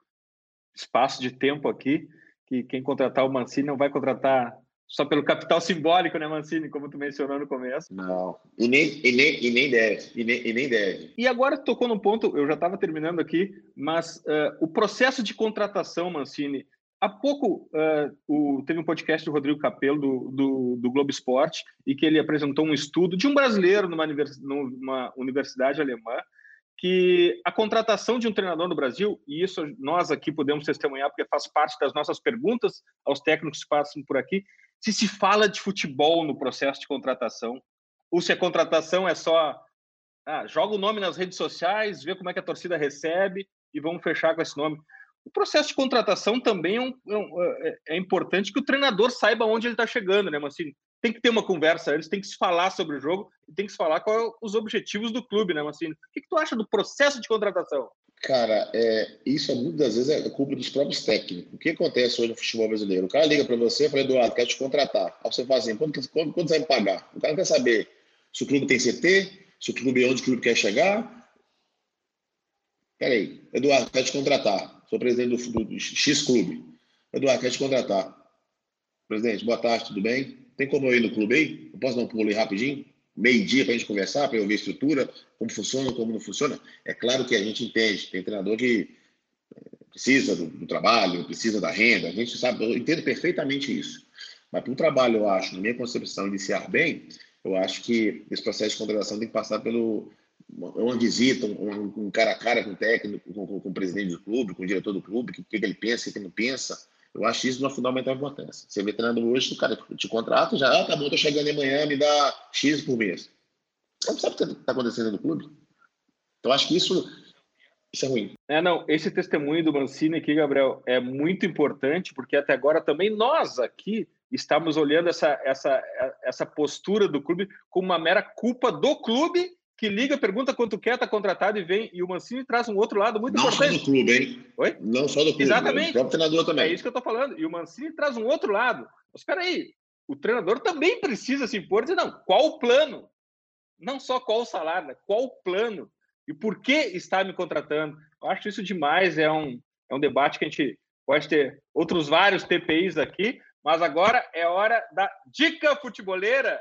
espaço de tempo aqui, que quem contratar o Mancini não vai contratar só pelo capital simbólico, né, Mancini, como tu mencionou no começo. Não, e nem, e nem, e nem deve, e nem, e nem deve. E agora tocou num ponto, eu já estava terminando aqui, mas uh, o processo de contratação, Mancini, há pouco uh, o, teve um podcast do Rodrigo Capello, do, do, do, Globo Esporte, e que ele apresentou um estudo de um brasileiro numa, univers, numa universidade alemã, que a contratação de um treinador no Brasil, e isso nós aqui podemos testemunhar, porque faz parte das nossas perguntas aos técnicos que passam por aqui, se se fala de futebol no processo de contratação, ou se a contratação é só ah, joga o nome nas redes sociais, vê como é que a torcida recebe e vamos fechar com esse nome. O processo de contratação também é, um, é, um, é, é importante que o treinador saiba onde ele está chegando, né, Mancini? Tem que ter uma conversa antes, tem que se falar sobre o jogo, tem que se falar quais são os objetivos do clube, né, Mancini? O que, que tu acha do processo de contratação? Cara, é, isso é, muitas vezes é culpa dos próprios técnicos. O que acontece hoje no futebol brasileiro? O cara liga para você e fala, Eduardo, quero te contratar. Aí você fala assim, quanto, quanto, quanto você vai me pagar? O cara quer saber se o clube tem CT, se o clube, onde o clube quer chegar. Peraí, Eduardo, quero te contratar. Sou presidente do, do X Clube. Eduardo, quero te contratar. Presidente, boa tarde, tudo bem? Tem como eu ir no clube aí? Eu posso dar um pulo aí rapidinho? Meio-dia para a gente conversar, para eu ver a estrutura, como funciona, como não funciona. É claro que a gente entende, tem treinador que eh, precisa do, do trabalho, precisa da renda, a gente sabe, eu entendo perfeitamente isso. Mas para o trabalho, eu acho, na minha concepção, iniciar bem, eu acho que esse processo de contratação tem que passar pelo uma visita, um, um cara a cara com o técnico, com, com, com, o presidente do clube, com o diretor do clube, o que, que ele pensa, o que ele não pensa, eu acho isso uma fundamental importância. Você vê treinando hoje, o cara te contrata, já, ah, tá bom, tô chegando amanhã, me dá X por mês. Você não sabe o que está acontecendo no clube. Então, acho que isso, isso é ruim. É, não, esse testemunho do Mancini aqui, Gabriel, é muito importante, porque até agora também nós aqui estamos olhando essa, essa, essa postura do clube como uma mera culpa do clube que liga, pergunta quanto quer, está contratado e vem. E o Mancini traz um outro lado muito não importante. Não só do clube, hein? Oi? Não só do clube. Exatamente. O próprio treinador também. É isso que eu estou falando. E o Mancini traz um outro lado. Mas espera aí, o treinador também precisa se impor e dizer, não, qual o plano? Não só qual o salário, né? qual o plano? E por que está me contratando? Eu acho isso demais. É um, é um debate que a gente pode ter outros vários TPIs aqui, mas agora é hora da dica futeboleira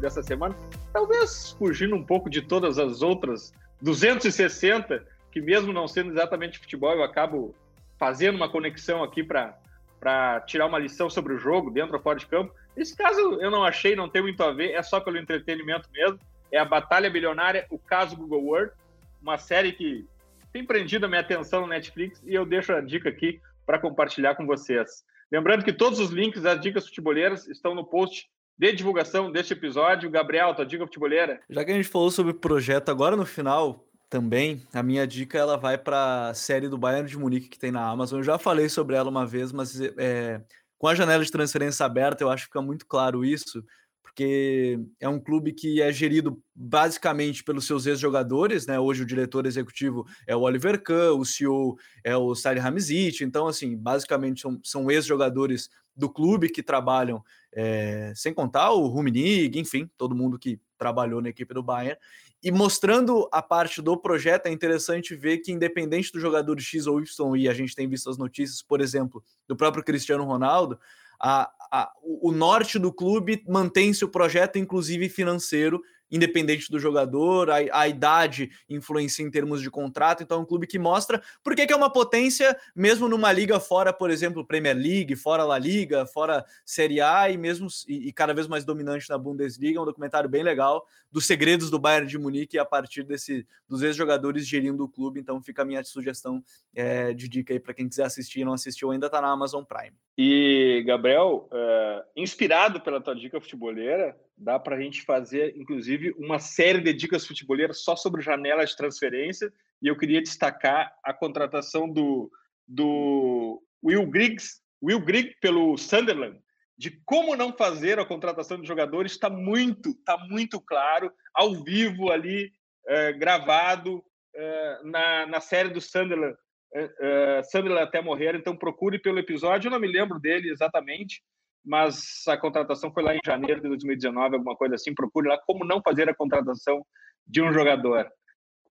Dessa semana, talvez fugindo um pouco de todas as outras 260, que mesmo não sendo exatamente futebol, eu acabo fazendo uma conexão aqui para tirar uma lição sobre o jogo, dentro ou fora de campo. Nesse caso, eu não achei, não tem muito a ver, é só pelo entretenimento mesmo. É a Batalha Bilionária, o caso Google World, uma série que tem prendido a minha atenção no Netflix e eu deixo a dica aqui para compartilhar com vocês. Lembrando que todos os links das dicas futeboleiras estão no post de divulgação deste episódio. Gabriel, tua dica futebolera? Já que a gente falou sobre o projeto agora no final, também, a minha dica ela vai para a série do Bayern de Munique que tem na Amazon. Eu já falei sobre ela uma vez, mas é, com a janela de transferência aberta, eu acho que fica muito claro isso, porque é um clube que é gerido basicamente pelos seus ex-jogadores, né? Hoje o diretor executivo é o Oliver Kahn, o CEO é o Sally Hamzic, então assim, basicamente são, são ex-jogadores do clube que trabalham, é, sem contar o Rummenigge, enfim, todo mundo que trabalhou na equipe do Bayern. E mostrando a parte do projeto, é interessante ver que, independente do jogador X ou Y, e a gente tem visto as notícias, por exemplo, do próprio Cristiano Ronaldo, a, a, o norte do clube mantém-se o projeto, inclusive financeiro, independente do jogador, a, a, idade influencia em termos de contrato, então é um clube que mostra por que é uma potência, mesmo numa liga fora, por exemplo, Premier League, fora La Liga, fora Série A e mesmo e, e cada vez mais dominante na Bundesliga, é um documentário bem legal dos segredos do Bayern de Munique a partir desse dos ex-jogadores gerindo o clube, então fica a minha sugestão é, de dica aí para quem quiser assistir e não assistiu ainda, tá na Amazon Prime. E, Gabriel, uh, inspirado pela tua dica futeboleira, dá para a gente fazer, inclusive, uma série de dicas futeboleiras só sobre janelas de transferência. E eu queria destacar a contratação do, do Will Griggs, Will Griggs pelo Sunderland, de como não fazer a contratação de jogadores está muito, tá muito claro, ao vivo ali, é, gravado é, na, na série do Sunderland, é, Sunderland até morrer. Então procure pelo episódio, eu não me lembro dele exatamente, mas a contratação foi lá em janeiro de 2019, alguma coisa assim. Procure lá como não fazer a contratação de um jogador.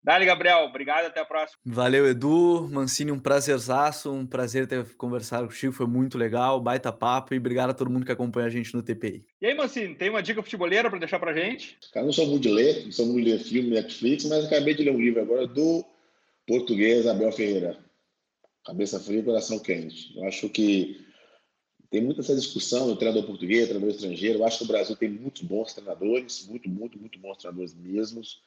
Dali, Gabriel. Obrigado, até a próxima. Valeu, Edu. Mancini, um prazerzaço, um prazer ter conversado contigo, foi muito legal, baita papo e obrigado a todo mundo que acompanha a gente no TPI. E aí, Mancini, tem uma dica futeboleira para deixar pra gente? Cara, não sou muito de ler, não sou muito de ler filme, Netflix, mas acabei de ler um livro agora do português Abel Ferreira. Cabeça fria e coração quente. Eu acho que tem muita essa discussão do treinador português, treinador estrangeiro. Eu acho que o Brasil tem muitos bons treinadores, muito, muito, muito bons treinadores mesmos.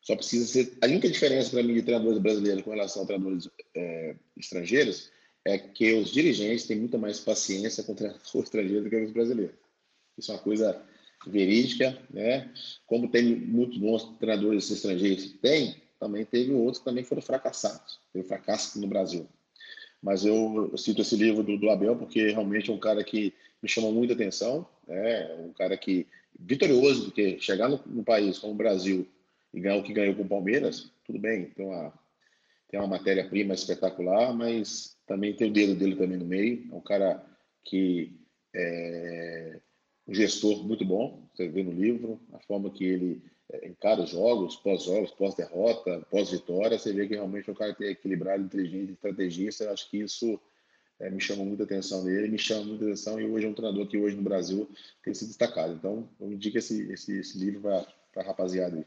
Só precisa ser. A única diferença para mim de treinadores brasileiros com relação a treinadores é, estrangeiros é que os dirigentes têm muita mais paciência com treinadores estrangeiros do que os brasileiros. Isso é uma coisa verídica, né? Como tem muitos bons treinadores estrangeiros, tem, também teve outros que também foram fracassados. Teve fracasso no Brasil. Mas eu cito esse livro do, do, Abel porque realmente é um cara que me chamou muita atenção, né? um cara que vitorioso, porque chegar no, no país como o Brasil e ganhar o que ganhou com o Palmeiras, tudo bem, tem uma, tem uma matéria-prima espetacular, mas também tem o dedo dele também no meio. É um cara que é um gestor muito bom, você vê no livro, a forma que ele é, encara os jogos, pós-jogos, pós-derrota, pós-vitória, você vê que realmente é um cara que é equilibrado, inteligente, estrategista. Eu acho que isso é, me chama muita atenção dele, me chama muita atenção e hoje é um treinador que hoje no Brasil tem se destacado. Então, eu indico esse, esse, esse livro para a rapaziada aí.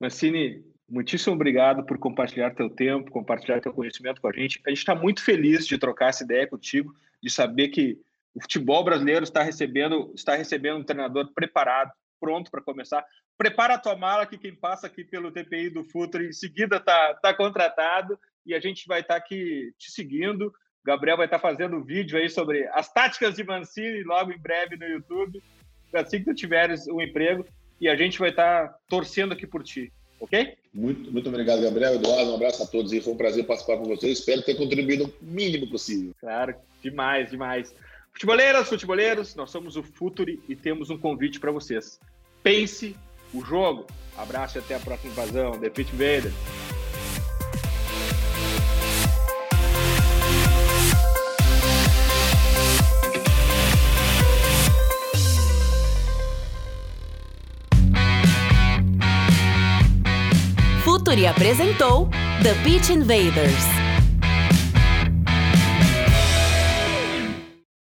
Mancini, muitíssimo obrigado por compartilhar teu tempo, compartilhar teu conhecimento com a gente. A gente está muito feliz de trocar essa ideia contigo, de saber que o futebol brasileiro está recebendo, está recebendo um treinador preparado, pronto para começar. Prepara a tua mala que quem passa aqui pelo TPI do Futre em seguida tá, tá contratado e a gente vai estar tá aqui te seguindo. Gabriel vai estar tá fazendo vídeo aí sobre as táticas de Mancini logo em breve no YouTube, assim que tu tiveres um emprego e a gente vai estar tá torcendo aqui por ti, ok? Muito, muito obrigado, Gabriel. Eduardo, um abraço a todos e foi um prazer participar com vocês. Espero ter contribuído o mínimo possível. Claro, demais, demais. Futeboleiras, futeboleiros, nós somos o Futuri e temos um convite para vocês. Pense o jogo. Abraço e até a próxima invasão. The Pit Invader. Futuri apresentou The Pitch Invaders.